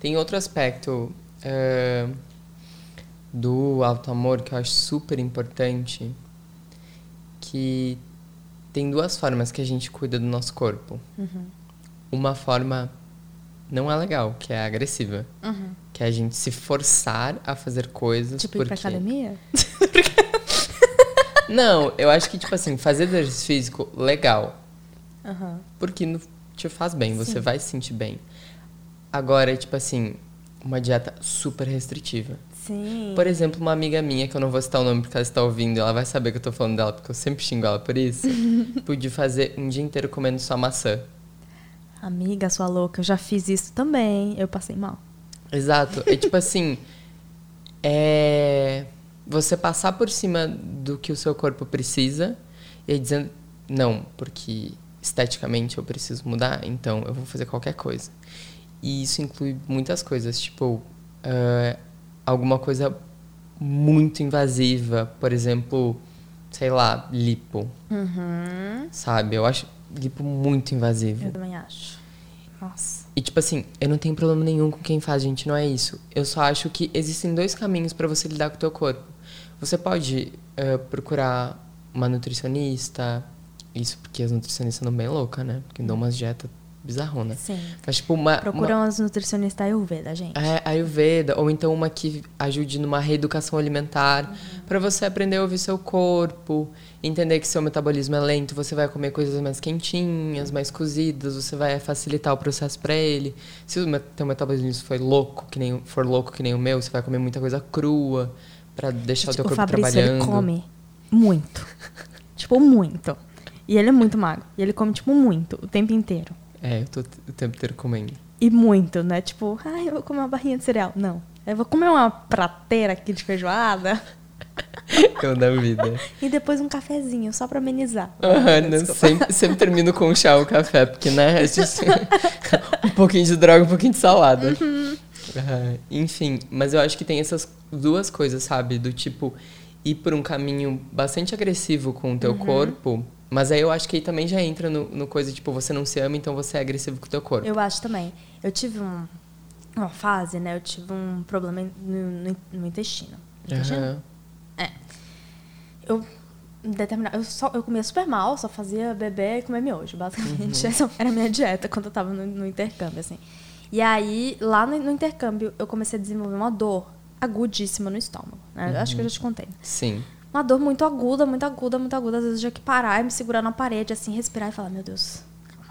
Tem outro aspecto eh, do alto amor que eu acho super importante, que tem duas formas que a gente cuida do nosso corpo. Uma forma não é legal, que é agressiva. Que é a gente se forçar a fazer coisas Tipo, porque... ir pra academia? Não, eu acho que, tipo assim, fazer exercício físico, legal. Aham. Porque não te faz bem, você Sim. vai se sentir bem. Agora, tipo assim, uma dieta super restritiva. Sim. Por exemplo, uma amiga minha, que eu não vou citar o nome porque ela está ouvindo, ela vai saber que eu tô falando dela, porque eu sempre xingo ela por isso. Pude fazer um dia inteiro comendo só maçã. Amiga, sua louca, eu já fiz isso também. Eu passei mal. Exato. É tipo assim. É. Você passar por cima do que o seu corpo precisa e dizendo, não, porque esteticamente eu preciso mudar, então eu vou fazer qualquer coisa. E isso inclui muitas coisas, tipo, ah, alguma coisa muito invasiva, por exemplo, sei lá, lipo, Uhum. sabe? Eu acho lipo muito invasivo. Eu também acho. Nossa. E tipo assim, eu não tenho problema nenhum com quem faz, gente, não é isso. Eu só acho que existem dois caminhos pra você lidar com o teu corpo. Você pode eh, procurar uma nutricionista, isso porque as nutricionistas andam bem loucas, né? Porque dão umas dietas bizarronas. Sim. Mas tipo, uma, Procura uma umas nutricionistas Ayurveda, gente. é, Ayurveda, ou então uma que ajude numa reeducação alimentar, pra você aprender a ouvir seu corpo, entender que seu metabolismo é lento, você vai comer coisas mais quentinhas, mais cozidas, você vai facilitar o processo pra ele. Se o teu metabolismo for louco, que nem, o- for louco que nem o meu, você vai comer muita coisa crua pra deixar o teu Tipo, o corpo Fabrício, trabalhando. ele come muito. tipo, muito. E ele é muito magro. E ele come, tipo, muito, o tempo inteiro. É, eu tô o tempo inteiro comendo. E muito, né? Tipo, ai, eu vou comer uma barrinha de cereal. Não. Eu vou comer uma prateira aqui de feijoada Eu da vida. e depois um cafezinho, só pra amenizar. Né? Desculpa. sempre, sempre termino com chá ou café, porque, né? A gente... um pouquinho de droga, um pouquinho de salada. Ah, enfim, mas eu acho que tem essas duas coisas, sabe? Do tipo, ir por um caminho bastante agressivo com o teu corpo. Mas aí eu acho que aí também já entra no, no coisa, tipo, você não se ama, então você é agressivo com o teu corpo. Eu acho também. Eu tive um- uma fase, né? Eu tive um problema no, no- no intestino. Intestino? Aham. Eu determinava, eu só eu comia super mal, só fazia beber e comer miojo, basicamente. Essa era a minha dieta quando eu tava no, no intercâmbio, assim. E aí, lá no, no intercâmbio, eu comecei a desenvolver uma dor agudíssima no estômago. Né? Eu Acho que eu já te contei. Sim. Uma dor muito aguda, muito aguda, muito aguda. Às vezes eu tinha que parar e me segurar na parede, assim, respirar e falar, meu Deus,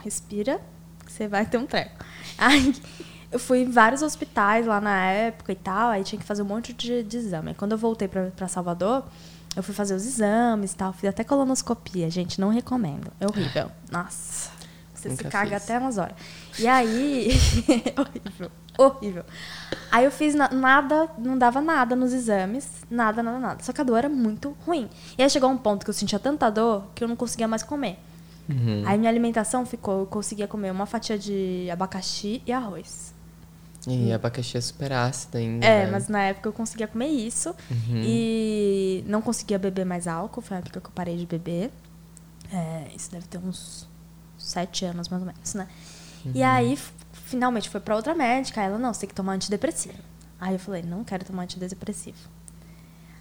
respira, você vai ter um treco. Aí eu fui em vários hospitais lá na época e tal, aí tinha que fazer um monte de, de exame. Aí quando eu voltei pra, pra Salvador, eu fui fazer os exames e tal, fiz até colonoscopia, gente, não recomendo. É horrível. Nossa. Você Nunca se caga fiz. até umas horas. E aí. horrível. Horrível. Aí eu fiz na- nada, não dava nada nos exames, nada, nada, nada. Só que a dor era muito ruim. E aí chegou um ponto que eu sentia tanta dor que eu não conseguia mais comer. Uhum. Aí minha alimentação ficou, eu conseguia comer uma fatia de abacaxi e arroz. E abacaxi é super ácido ainda. É, né? mas na época eu conseguia comer isso. Uhum. E não conseguia beber mais álcool, foi a época que eu parei de beber. É, isso deve ter uns sete anos, mais ou menos, né? E Uhum. aí, f- finalmente, foi pra outra médica. Ela, não, você tem que tomar antidepressivo. Aí eu falei, não quero tomar antidepressivo.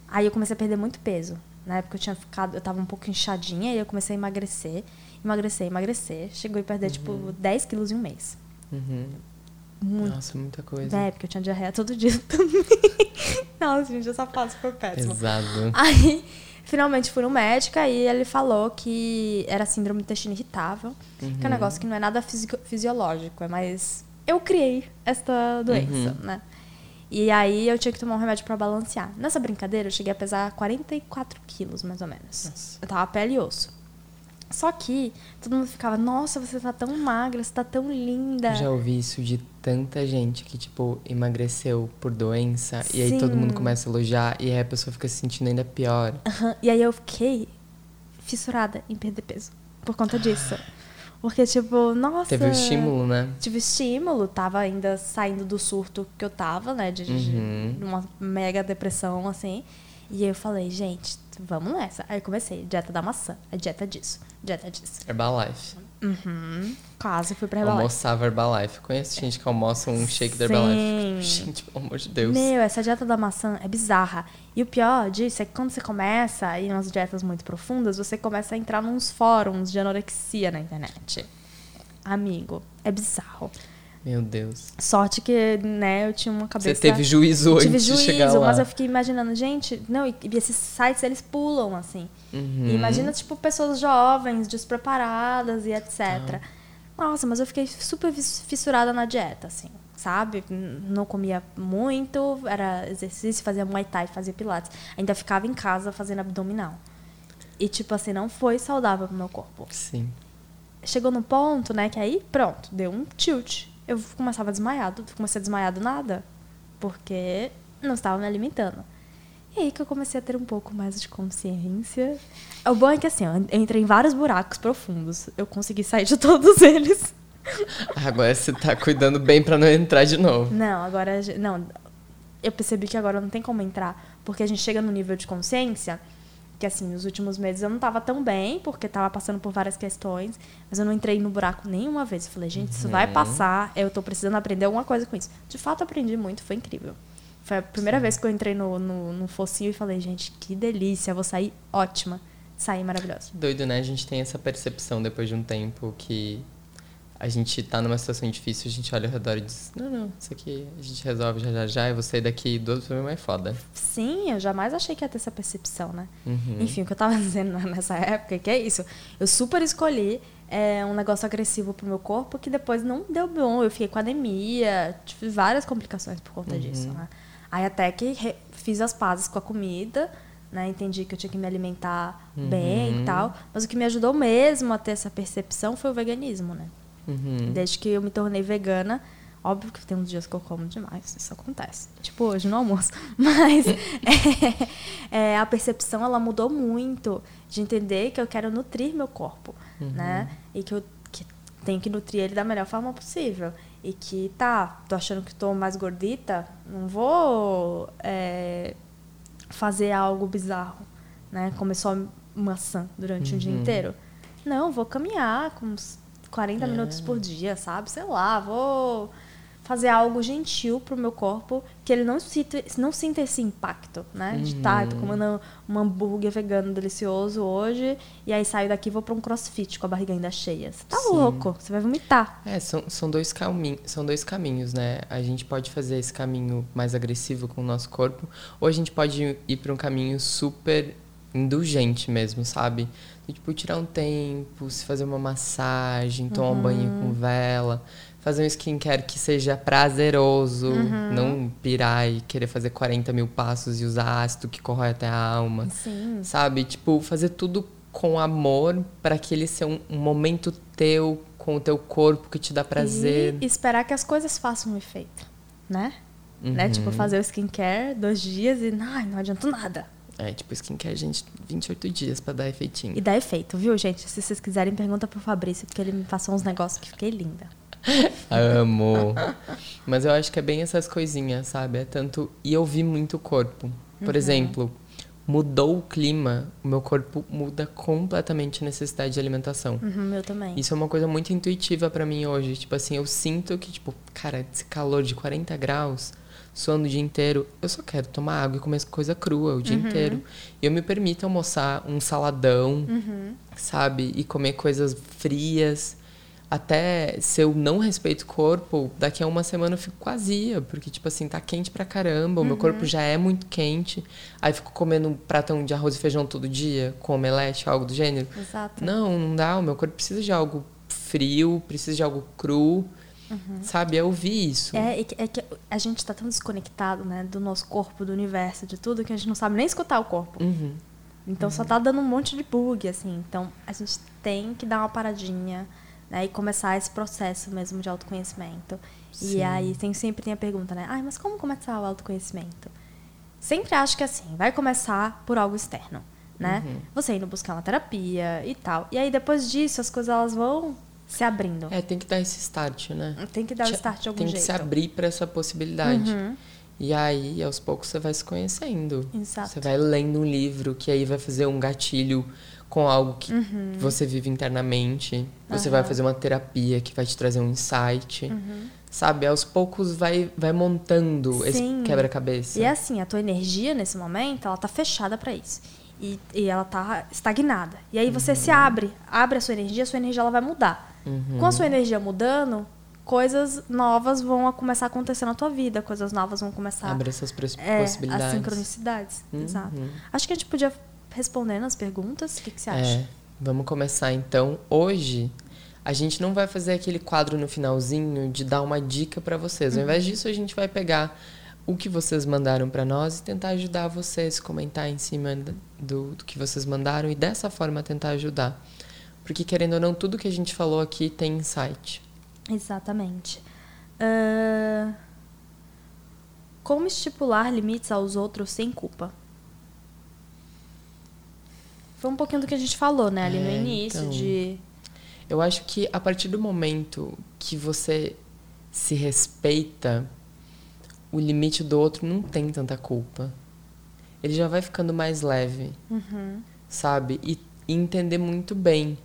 Aí eu comecei a perder muito peso. Na época eu tinha ficado, eu tava um pouco inchadinha e eu comecei a emagrecer. Emagrecer, emagrecer. Chegou a perder, tipo, 10 quilos em um mês. Uhum. Muito. Nossa, muita coisa. É, porque eu tinha diarreia todo dia também. Nossa, gente, essa fase foi péssima. Pesado. Aí, finalmente fui no médico e ele falou que era síndrome do intestino irritável, que é um negócio que não é nada fisi- fisiológico, é mais. Eu criei esta doença, né? E aí eu tinha que tomar um remédio pra balancear. Nessa brincadeira, eu cheguei a pesar 44 quilos, mais ou menos. Nossa. Eu tava pele e osso. Só que todo mundo ficava, nossa, você tá tão magra, você tá tão linda. Eu já ouvi isso de tanta gente que, tipo, emagreceu por doença e aí todo Sim. mundo começa a elogiar e aí a pessoa fica se sentindo ainda pior. Aham, E aí eu fiquei fissurada em perder peso por conta disso. Porque, tipo, nossa. Teve o estímulo, né? Tive estímulo, tava ainda saindo do surto que eu tava, né? De, Uhum. de uma mega depressão, assim. E eu falei, gente, vamos nessa. Aí eu comecei, dieta da maçã, a dieta disso, dieta disso. Herbalife. Uhum. Quase fui pra Herbalife. Almoçava Herbalife. Conheço gente que almoça um shake da Herbalife. Gente, pelo amor de Deus. Meu, essa dieta da maçã é bizarra. E o pior disso é que quando você começa a ir nas dietas muito profundas, você começa a entrar nos fóruns de anorexia na internet. Amigo, é bizarro. Meu Deus. Sorte que, né, eu tinha uma cabeça... Você teve juízo Eu antes tive de juízo, chegar lá. mas eu fiquei imaginando, gente, não, e, e esses sites eles pulam assim. Uhum. E imagina, tipo, pessoas jovens, despreparadas e etc. Nossa, mas eu fiquei super fissurada na dieta, assim, sabe? Não comia muito, era exercício, fazia muay thai, fazia pilates. Ainda ficava em casa fazendo abdominal. E, tipo assim, não foi saudável pro meu corpo. Sim. Chegou num ponto, né, que aí, pronto, deu um tilt. Eu começava desmaiado, comecei a desmaiar do nada, porque não estava me alimentando. E aí que eu comecei a ter um pouco mais de consciência. O bom é que assim, eu entrei em vários buracos profundos. Eu consegui sair de todos eles. Agora você tá cuidando bem pra não entrar de novo. Não, agora. Não. Eu percebi que agora não tem como entrar. Porque a gente chega no nível de consciência. Que assim, nos últimos meses eu não tava tão bem, porque tava passando por várias questões. Mas eu não entrei no buraco nenhuma vez. Eu falei, gente, isso vai passar. Eu tô precisando aprender alguma coisa com isso. De fato, aprendi muito, foi incrível. Foi a primeira vez que eu entrei no, no, no focinho e falei, gente, que delícia, vou sair ótima. Saí maravilhosa. Doido, né? A gente tem essa percepção depois de um tempo que a gente tá numa situação difícil, a gente olha ao redor e diz, não, não, isso aqui a gente resolve já já já, vou sair daqui outro problema é foda. Sim, eu jamais achei que ia ter essa percepção, né? Uhum. Enfim, o que eu tava dizendo nessa época, que é isso. Eu super escolhi é, um negócio agressivo pro meu corpo que depois não deu bom. Eu fiquei com anemia, tive várias complicações por conta disso, né? Aí até que fiz as pazes com a comida, né? Entendi que eu tinha que me alimentar bem e tal. Mas o que me ajudou mesmo a ter essa percepção foi o veganismo, né? Uhum. Desde que eu me tornei vegana, óbvio que tem uns dias que eu como demais, isso acontece. Tipo hoje no almoço. Mas é, é, a percepção ela mudou muito de entender que eu quero nutrir meu corpo, né? E que eu que tenho que nutrir ele da melhor forma possível. E que, tá, tô achando que tô mais gordita, não vou é, fazer algo bizarro, né? Comer só maçã durante o dia inteiro. Não, vou caminhar com uns 40 minutos por dia, sabe? Sei lá, vou fazer algo gentil pro meu corpo que ele não sinta, não sinta esse impacto, né? De tá, tô comendo um hambúrguer vegano delicioso hoje e aí saio daqui e vou pra um crossfit com a barriga ainda cheia. Você tá Sim. louco, você vai vomitar. É, são, são, dois caminhos, são dois caminhos, né? A gente pode fazer esse caminho mais agressivo com o nosso corpo, ou a gente pode ir para um caminho super indulgente mesmo, sabe? Tipo, tirar um tempo, se fazer uma massagem, tomar um banho com vela, fazer um skincare que seja prazeroso, não pirar e querer fazer 40 mil passos e usar ácido que corrói até a alma. Sim. Sabe? Tipo, fazer tudo com amor para que ele seja um, um momento teu, com o teu corpo que te dá prazer. E esperar que as coisas façam um efeito, né? né? Tipo, fazer o skincare dois dias e ai, não adiantou nada. É, tipo, skincare, gente, 28 dias pra dar efeitinho. E dá efeito, viu, gente? Se vocês quiserem, pergunta pro Fabrício, porque ele me passou uns negócios que fiquei linda. Amo. Mas eu acho que é bem essas coisinhas, sabe? É tanto. E eu vi muito o corpo. Por exemplo, mudou o clima, o meu corpo muda completamente a necessidade de alimentação. Uhum, meu também. Isso é uma coisa muito intuitiva pra mim hoje. Tipo assim, eu sinto que, tipo, cara, esse calor de 40 graus, suando o dia inteiro, eu só quero tomar água e comer coisa crua o dia inteiro. E eu me permito almoçar um saladão, sabe? E comer coisas frias. Até se eu não respeito o corpo, daqui a uma semana eu fico vazia, porque, tipo assim, tá quente pra caramba, o meu corpo já é muito quente. Aí fico comendo um pratão de arroz e feijão todo dia, com omelete, algo do gênero. Exato. Não, não dá. O meu corpo precisa de algo frio, precisa de algo cru. Sabe? Eu vi isso. É, é que, é a gente tá tão desconectado, né, do nosso corpo, do universo, de tudo, que a gente não sabe nem escutar o corpo. Uhum. Então só tá dando um monte de bug, assim. Então a gente tem que dar uma paradinha, né? E começar esse processo mesmo de autoconhecimento. Sim. E aí tem, sempre tem a pergunta, né? Ai, mas como começar o autoconhecimento? Sempre acho que assim, vai começar por algo externo, né? Uhum. Você indo buscar uma terapia e tal. E aí depois disso as coisas elas vão se abrindo. É, tem que dar esse start, né? Tem que dar o start de algum Tem jeito. que se abrir pra essa possibilidade. Uhum. E aí, aos poucos, você vai se conhecendo. Exato. Você vai lendo um livro que aí vai fazer um gatilho com algo que Uhum. você vive internamente. Você vai fazer uma terapia que vai te trazer um insight. Sabe? Aos poucos vai, vai montando Uhum. Sim. esse quebra-cabeça. E é assim, a tua energia nesse momento, ela tá fechada pra isso. E, e ela tá estagnada. E aí você se abre, abre a sua energia, a sua energia ela vai mudar. Uhum. Com a sua energia mudando, coisas novas vão começar a acontecer na tua vida, coisas novas vão começar Abre essas é, possibilidades. as sincronicidades. Uhum. Exato. Acho que a gente podia responder nas perguntas. O que, que você acha? É, vamos começar então. Hoje, a gente não vai fazer aquele quadro no finalzinho de dar uma dica pra vocês. Ao invés disso, a gente vai pegar o que vocês mandaram pra nós e tentar ajudar vocês, comentar em cima do, do que vocês mandaram e dessa forma tentar ajudar. Porque, querendo ou não, tudo que a gente falou aqui tem insight. Exatamente. Ah, Como estipular limites aos outros sem culpa? Foi um pouquinho do que a gente falou, né? Ali no É, início, então. de. Eu acho que a partir do momento que você se respeita, o limite do outro não tem tanta culpa. Ele já vai ficando mais leve, Uhum. sabe? E, e entender muito bem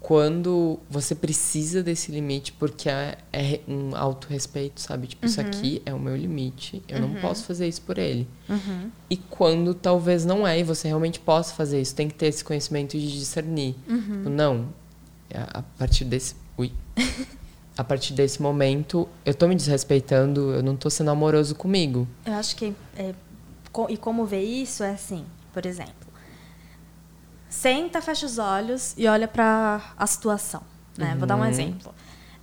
quando você precisa desse limite, porque é, é um autorrespeito, sabe? Tipo, isso aqui é o meu limite, eu não posso fazer isso por ele. Uhum. E quando talvez não é, e você realmente possa fazer isso, tem que ter esse conhecimento de discernir. Tipo, Não, a a partir desse. Ui. A partir desse momento, eu tô me desrespeitando, eu não tô sendo amoroso comigo. Eu acho que. é, e como ver isso é assim, por exemplo. Senta, fecha os olhos e olha pra a situação. Né? Vou dar um Uhum. exemplo.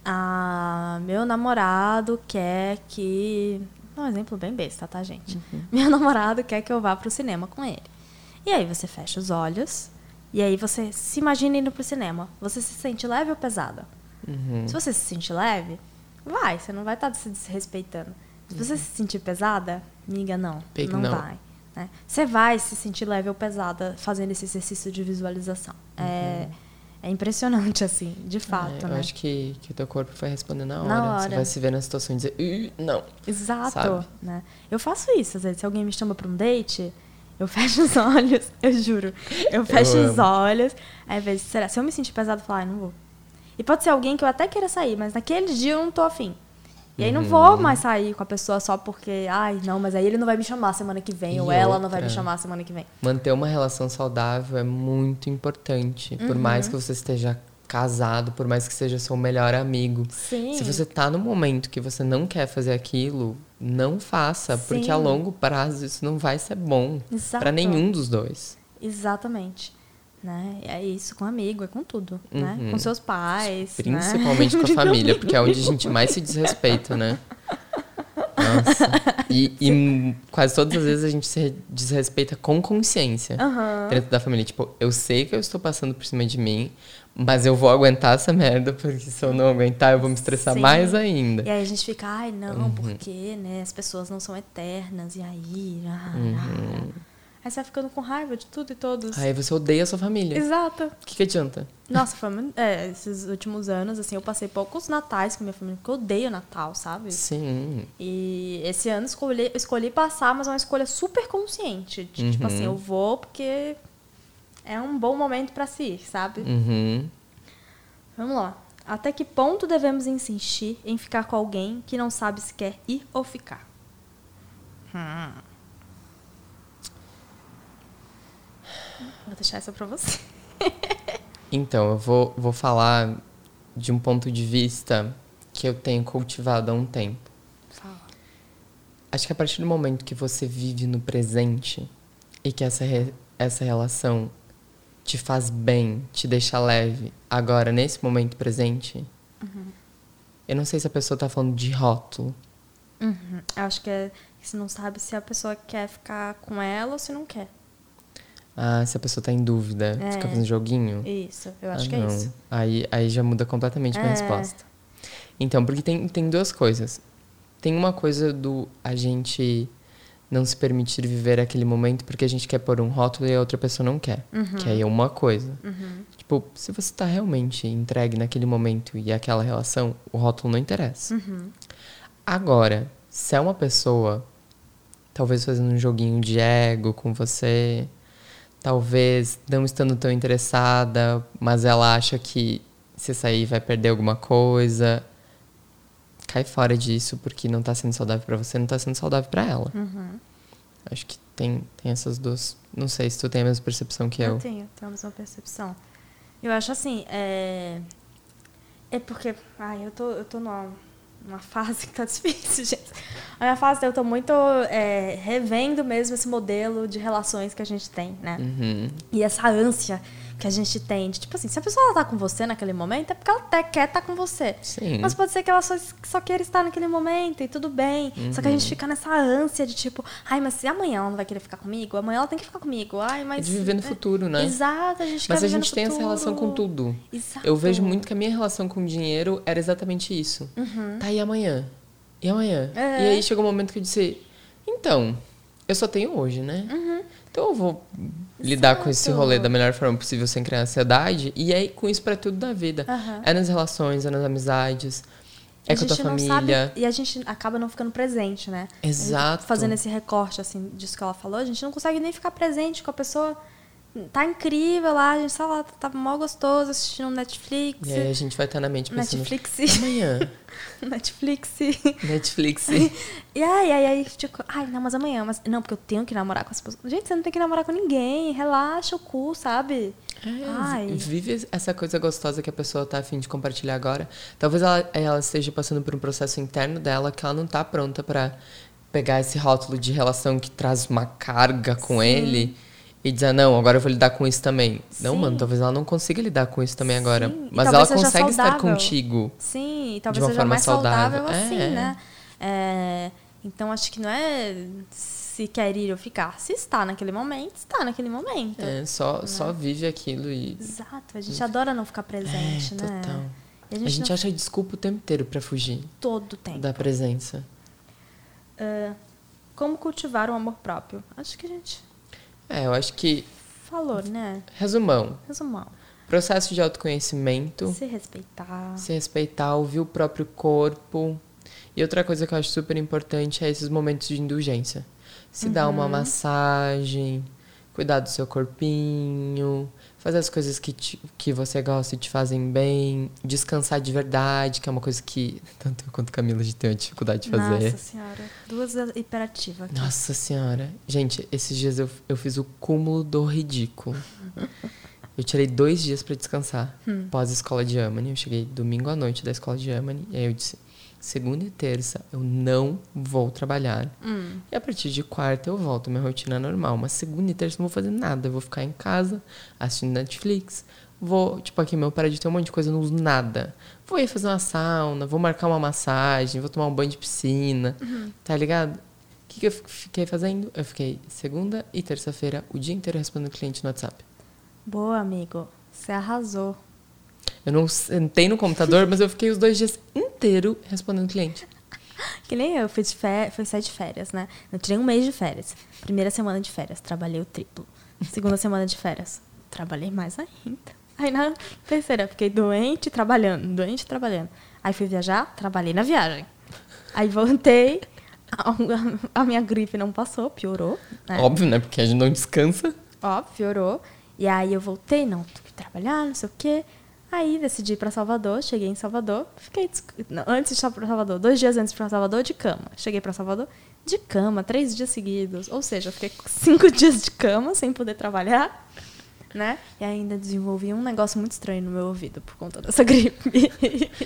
Ah, meu namorado quer que. Um exemplo bem besta, tá, gente? Meu namorado quer que eu vá pro cinema com ele. E aí você fecha os olhos e aí você se imagina indo pro cinema. Você se sente leve ou pesada? Uhum. Se você se sentir leve, vai, você não vai estar se desrespeitando. Se você se sentir pesada, miga, não. Big não, não. vai. né? Você vai se sentir leve ou pesada fazendo esse exercício de visualização. É, é impressionante, assim, de fato, É, eu né? acho que, que o teu corpo vai responder na hora. Na Você hora. vai se ver na situação e dizer, "Ih, não. Exato. sabe? Né? Eu faço isso, às vezes. Se alguém me chama pra um date, eu fecho os olhos, eu juro. Eu fecho os amo. olhos. Aí, às vezes, será? Se eu me sentir pesado, eu falo, ai, não vou. E pode ser alguém que eu até queira sair, mas naquele dia eu não tô afim. E aí não Uhum. vou mais sair com a pessoa só porque, ai, não, mas aí ele não vai me chamar semana que vem, E ou ela não vai me outra? chamar semana que vem. Manter uma relação saudável é muito importante. Por Uhum. mais que você esteja casado, por mais que seja seu melhor amigo. Sim. Se você tá no momento que você não quer fazer aquilo, não faça, porque Sim. a longo prazo isso não vai ser bom pra nenhum dos dois. Exatamente. Né? É isso com amigo, é com tudo, né? Uhum. Com seus pais, Principalmente né? com a família, porque é onde a gente mais se desrespeita, né? Nossa. E, e quase todas as vezes a gente se desrespeita com consciência Aham. dentro da família. Tipo, eu sei que eu estou passando por cima de mim, mas eu vou aguentar essa merda, porque se eu não aguentar, eu vou me estressar Sim. mais ainda. E aí a gente fica, ai, não, Uhum. porque, né, as pessoas não são eternas, e aí. ah, Uhum. ah. Aí você vai ficando com raiva de tudo e todos. Aí você odeia a sua família. Exato. O que, que adianta? Nossa, foi muito. É, esses últimos anos, assim, eu passei poucos natais com minha família, porque eu odeio Natal, sabe? Sim. E esse ano escolhi, escolhi passar, mas é uma escolha super consciente. De, Tipo Uhum. assim, eu vou porque é um bom momento pra se ir, sabe? Uhum. Vamos lá. Até que ponto devemos insistir em ficar com alguém que não sabe se quer ir ou ficar? Hum. Vou deixar essa pra você. Então, eu vou, vou falar de um ponto de vista que eu tenho cultivado há um tempo. Fala. Acho que a partir do momento que você vive no presente e que essa, re- essa relação te faz bem, te deixa leve, agora, nesse momento presente, eu não sei se a pessoa tá falando de rótulo. Uhum. Acho que é que você não sabe se a pessoa quer ficar com ela ou se não quer. Ah, se a pessoa tá em dúvida, É. fica fazendo joguinho. Isso, eu acho Ah, que é isso. Aí, aí já muda completamente minha É. resposta. Então, porque tem, tem duas coisas. Tem uma coisa do a gente não se permitir viver aquele momento porque a gente quer pôr um rótulo e a outra pessoa não quer. Que aí é uma coisa. Tipo, se você tá realmente entregue naquele momento e aquela relação, o rótulo não interessa. Agora, Se é uma pessoa, talvez fazendo um joguinho de ego com você, talvez não estando tão interessada, mas ela acha que se sair vai perder alguma coisa, cai fora disso porque não tá sendo saudável para você, não tá sendo saudável para ela. Uhum. Acho que tem, tem essas duas. Não sei se tu tem a mesma percepção que eu. Eu tenho, tenho a mesma percepção. Eu acho assim, é. É porque. Ai, eu tô, eu tô numa, numa fase que tá difícil, gente. A minha fase eu tô muito é, revendo mesmo esse modelo de relações que a gente tem, né? Uhum. E essa ânsia que a gente tem de, tipo assim, se a pessoa tá com você naquele momento, é porque ela até quer estar tá com você. Sim. Mas pode ser que ela só, só queira estar naquele momento e tudo bem. Uhum. Só que a gente fica nessa ânsia de tipo, ai, mas se amanhã ela não vai querer ficar comigo, amanhã ela tem que ficar comigo. Ai, mas. É de viver no é, futuro, né? Exato, a gente Mas a gente tem no essa relação com futuro. tudo. Exato. Eu vejo muito que a minha relação com o dinheiro era exatamente isso. Tá, e amanhã? E amanhã? Uhum. É. E aí chegou um momento que eu disse, então, eu só tenho hoje, né? Então eu vou lidar com esse Uhum. Rolê da melhor forma possível sem criar ansiedade. E aí com isso pra tudo da vida. Aham. É nas relações, é nas amizades, é a com a tua família. sabe e a gente acaba não ficando presente, né? Exato. Fazendo esse recorte assim disso que ela falou, a gente não consegue nem ficar presente com a pessoa. Tá incrível lá, a gente tá lá, tá mal gostoso assistindo Netflix. E aí a gente vai estar na mente pensando, Netflix. amanhã, Netflix. Netflix. E aí, aí, aí, tipo, ai, não, mas amanhã, mas. Não, porque eu tenho que namorar com as pessoas. Gente, você não tem que namorar com ninguém. Relaxa o cu, sabe? É, Ai. vive essa coisa gostosa que a pessoa tá afim de compartilhar agora. Talvez ela, ela esteja passando por um processo interno dela que ela não tá pronta pra pegar esse rótulo de relação que traz uma carga com Sim. ele e dizer, não, agora eu vou lidar com isso também. Não, Sim. mano, talvez ela não consiga lidar com isso também agora. Sim, e Mas ela consegue estar contigo. Sim, e talvez uma seja forma mais saudável, saudável. assim, É. né? É, então acho que não é se quer ir ou ficar. Se está naquele momento, está naquele momento. É, só, só vive aquilo e. Exato, a gente adora não ficar presente, é, né? total. E a A gente, gente não acha desculpa o tempo inteiro pra fugir todo tempo. da presença. Ah, como cultivar o amor próprio? Acho que a gente É, eu acho que. falou, né? Resumão. Resumão. Processo de autoconhecimento. Se respeitar. Se respeitar, ouvir o próprio corpo. E outra coisa que eu acho super importante é esses momentos de indulgência. Se dar uma massagem, cuidar do seu corpinho, fazer as coisas que, te- que você gosta e te fazem bem, descansar de verdade, que é uma coisa que tanto eu quanto Camila a gente tem dificuldade de fazer. Nossa senhora. Duas hiperativas aqui. Nossa senhora. Gente, esses dias eu, eu fiz o cúmulo do ridículo. Eu tirei dois dias pra descansar pós escola de Yamani. Eu cheguei domingo à noite da escola de Yamani. E aí eu disse: segunda e terça eu não vou trabalhar. Hum. E a partir de quarta eu volto à minha rotina normal. Mas segunda e terça eu não vou fazer nada. Eu vou ficar em casa assistindo Netflix. Vou, tipo, aqui meu prédio tem um monte de coisa, eu não uso nada. Vou ir fazer uma sauna, vou marcar uma massagem, vou tomar um banho de piscina. Tá ligado? O que, que eu fi- fiquei fazendo? Eu fiquei segunda e terça-feira o dia inteiro respondendo cliente no WhatsApp. Boa, amigo. Você arrasou. Eu não sentei no computador, mas eu fiquei os dois dias inteiro respondendo cliente. Que nem eu, fui, de férias, fui sair de férias, né? Eu tirei um mês de férias. Primeira semana de férias, trabalhei o triplo. Segunda semana de férias, trabalhei mais ainda. Aí na terceira, fiquei doente trabalhando, doente trabalhando. Aí fui viajar, trabalhei na viagem. Aí voltei, a, a minha gripe não passou, piorou. Né? Óbvio, né? Porque a gente não descansa. Ó, piorou. E aí eu voltei, não, tenho que trabalhar, não sei o quê. Aí decidi ir pra Salvador, cheguei em Salvador, fiquei. não, antes de estar pra Salvador, dois dias antes pra Salvador, de cama. Cheguei pra Salvador de cama, três dias seguidos. Ou seja, eu fiquei cinco dias de cama sem poder trabalhar, né? E ainda desenvolvi um negócio muito estranho no meu ouvido por conta dessa gripe.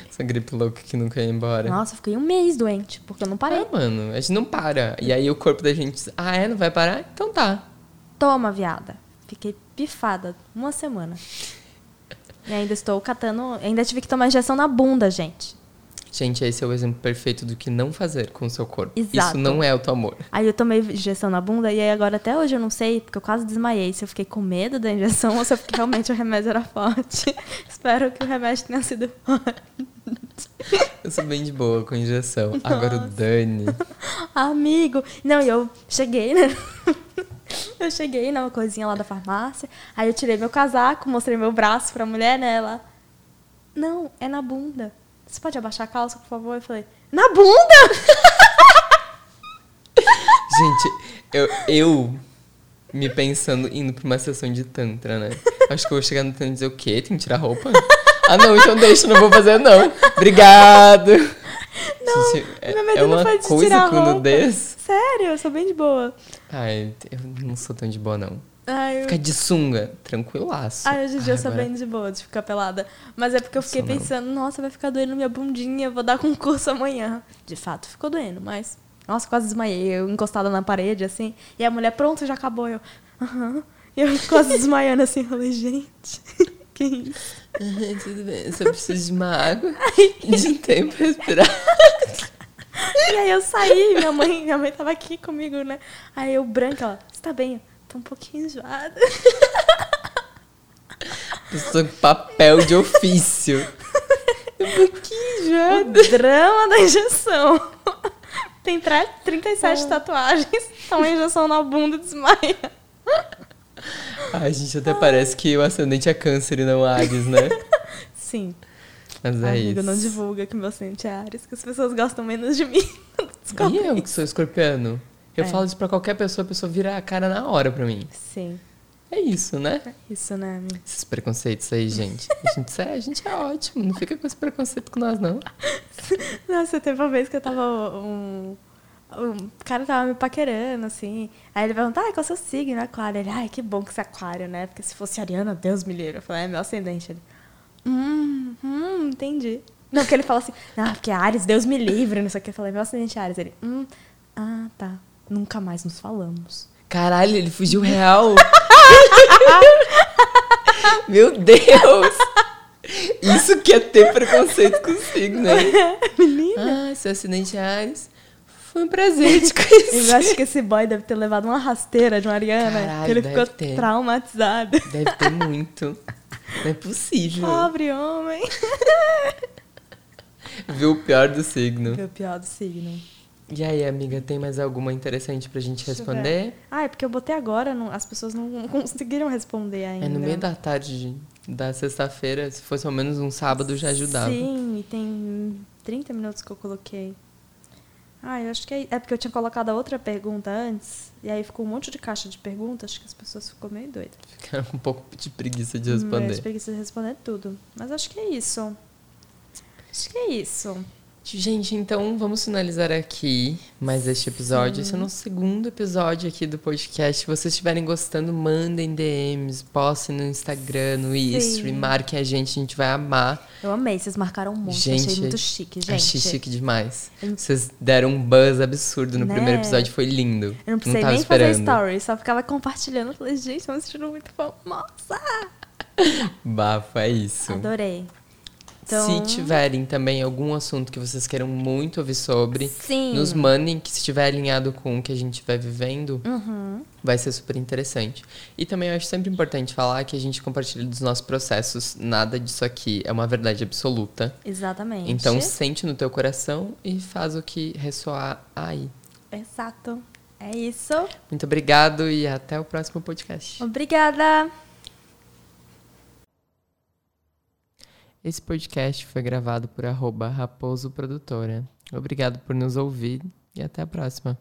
Essa gripe louca que nunca ia embora. Nossa, fiquei um mês doente, porque eu não parei. É, mano, a gente não para. E aí o corpo da gente diz, ah, é? Não vai parar? Então tá. Toma, viada. Fiquei pifada uma semana. E ainda estou catando. Ainda tive que tomar injeção na bunda, gente. Gente, esse é o exemplo perfeito do que não fazer com o seu corpo. Exato. Isso não é auto-amor. Aí eu tomei injeção na bunda e aí agora até hoje eu não sei, porque eu quase desmaiei, se eu fiquei com medo da injeção ou se é porque realmente o remédio era forte. Espero que o remédio tenha sido forte. Eu sou bem de boa com injeção. Agora o Dani. Amigo! Não, e eu cheguei, né? Eu cheguei na coisinha lá da farmácia, aí eu tirei meu casaco, mostrei meu braço pra mulher, né? Ela. Não, é na bunda. Você pode abaixar a calça, por favor? Eu falei, na bunda? Gente, eu, eu me pensando indo pra uma sessão de Tantra, né? Acho que eu vou chegar no Tantra e dizer o quê? Tem que tirar roupa? Ah, não, então deixa, não vou fazer, não. Obrigado. Não, é, meu medo é não uma foi de coisa tirar com roupa. nudez. Sério, eu sou bem de boa. Ai, eu não sou tão de boa, não. Ai, eu... Ficar de sunga, tranquilaço. Ai, hoje em dia eu sou agora- bem de boa de ficar pelada. Mas é porque eu fiquei Sou não. pensando, nossa, vai ficar doendo minha bundinha, vou dar concurso amanhã. De fato, ficou doendo, mas. Nossa, quase desmaiei. Eu encostada na parede, assim. E a mulher, pronto, já acabou. Eu. Aham. E eu quase desmaiando assim. Eu falei, gente, que isso? Ai, tudo bem, eu só preciso de uma água de um tempo respirar. E aí eu saí, minha mãe, minha mãe tava aqui comigo, né? Aí eu branca, ela, você tá bem? Tô um pouquinho enjoada. Pessoa com papel de ofício. Um pouquinho já. O drama da injeção. Tem tra- 37 tatuagens, toma injeção na bunda e desmaia. Ai, gente, até parece que o ascendente é câncer e não Ares, né? Sim. Mas é Amigo, isso. não divulga que meu ascendente é Ares, que as pessoas gostam menos de mim. Descobre E eu que sou escorpiano? Eu É. falo isso pra qualquer pessoa, a pessoa vira a cara na hora pra mim. Sim. É isso, né? Isso, né, amigo? Esses preconceitos aí, gente. A gente, é, a gente é ótimo, não fica com esse preconceito com nós, não. Nossa, teve uma vez que eu tava. Um, um cara tava me paquerando, assim. Aí ele perguntou, ah, qual é o seu signo? Aquário. Ele, ai, que bom que você é aquário, né? Porque se fosse ariana, Deus me livre. Eu falei, é meu ascendente. Ele, hum, hum, entendi. Não, porque ele fala assim, ah, porque Ares, Deus me livre, não sei o que. Eu falei, meu ascendente é Ares. Ele, hum, ah, tá. Nunca mais nos falamos. Caralho, ele fugiu real. Meu Deus! Isso que é ter preconceito com signo, hein? Menina. Ah, seu acidente é Ares. Foi um prazer te conhecer. Eu acho que esse boy deve ter levado uma rasteira de Mariana. Caralho, que ele deve ficou ter. traumatizado. Deve ter muito. Não é possível. Pobre homem. Viu o pior do signo. Foi o pior do signo. E aí, amiga, tem mais alguma interessante pra gente Deixa responder? Ah, é porque eu botei agora, não- as pessoas não conseguiram responder ainda. É no meio da tarde da sexta-feira, se fosse ao menos um sábado já ajudava. Sim, e tem 30 minutos que eu coloquei. Ah, eu acho que é, é porque eu tinha colocado a outra pergunta antes, e aí ficou um monte de caixa de perguntas, acho que as pessoas ficou meio doidas. Ficaram com um pouco de preguiça de Mas responder. preguiça de responder tudo. Mas acho que é isso. Acho que é isso. Gente, então vamos finalizar aqui mais este episódio. Sim. Esse é o nosso segundo episódio aqui do podcast. Se vocês estiverem gostando, mandem DMs, postem no Instagram, no History, marquem a gente, a gente vai amar. Eu amei, vocês marcaram um monte, Gente, achei muito chique, gente. Achei chique demais. Vocês deram um buzz absurdo no Né? primeiro episódio, foi lindo. Eu não precisei tava nem fazer esperando. story, só ficava compartilhando. Falei, gente, me sentindo muito famosa. Bafo, é isso. Adorei. Então, Se tiverem também algum assunto que vocês queiram muito ouvir sobre, Sim. nos mandem, que se estiver alinhado com o que a gente vai vivendo, Uhum. vai ser super interessante. E também eu acho sempre importante falar que a gente compartilha dos nossos processos, nada disso aqui é uma verdade absoluta. Exatamente. Então sente no teu coração e faz o que ressoar aí. Exato. É isso. Muito obrigado e até o próximo podcast. Obrigada. Esse podcast foi gravado por arroba Raposo Produtora. Obrigado por nos ouvir e até a próxima.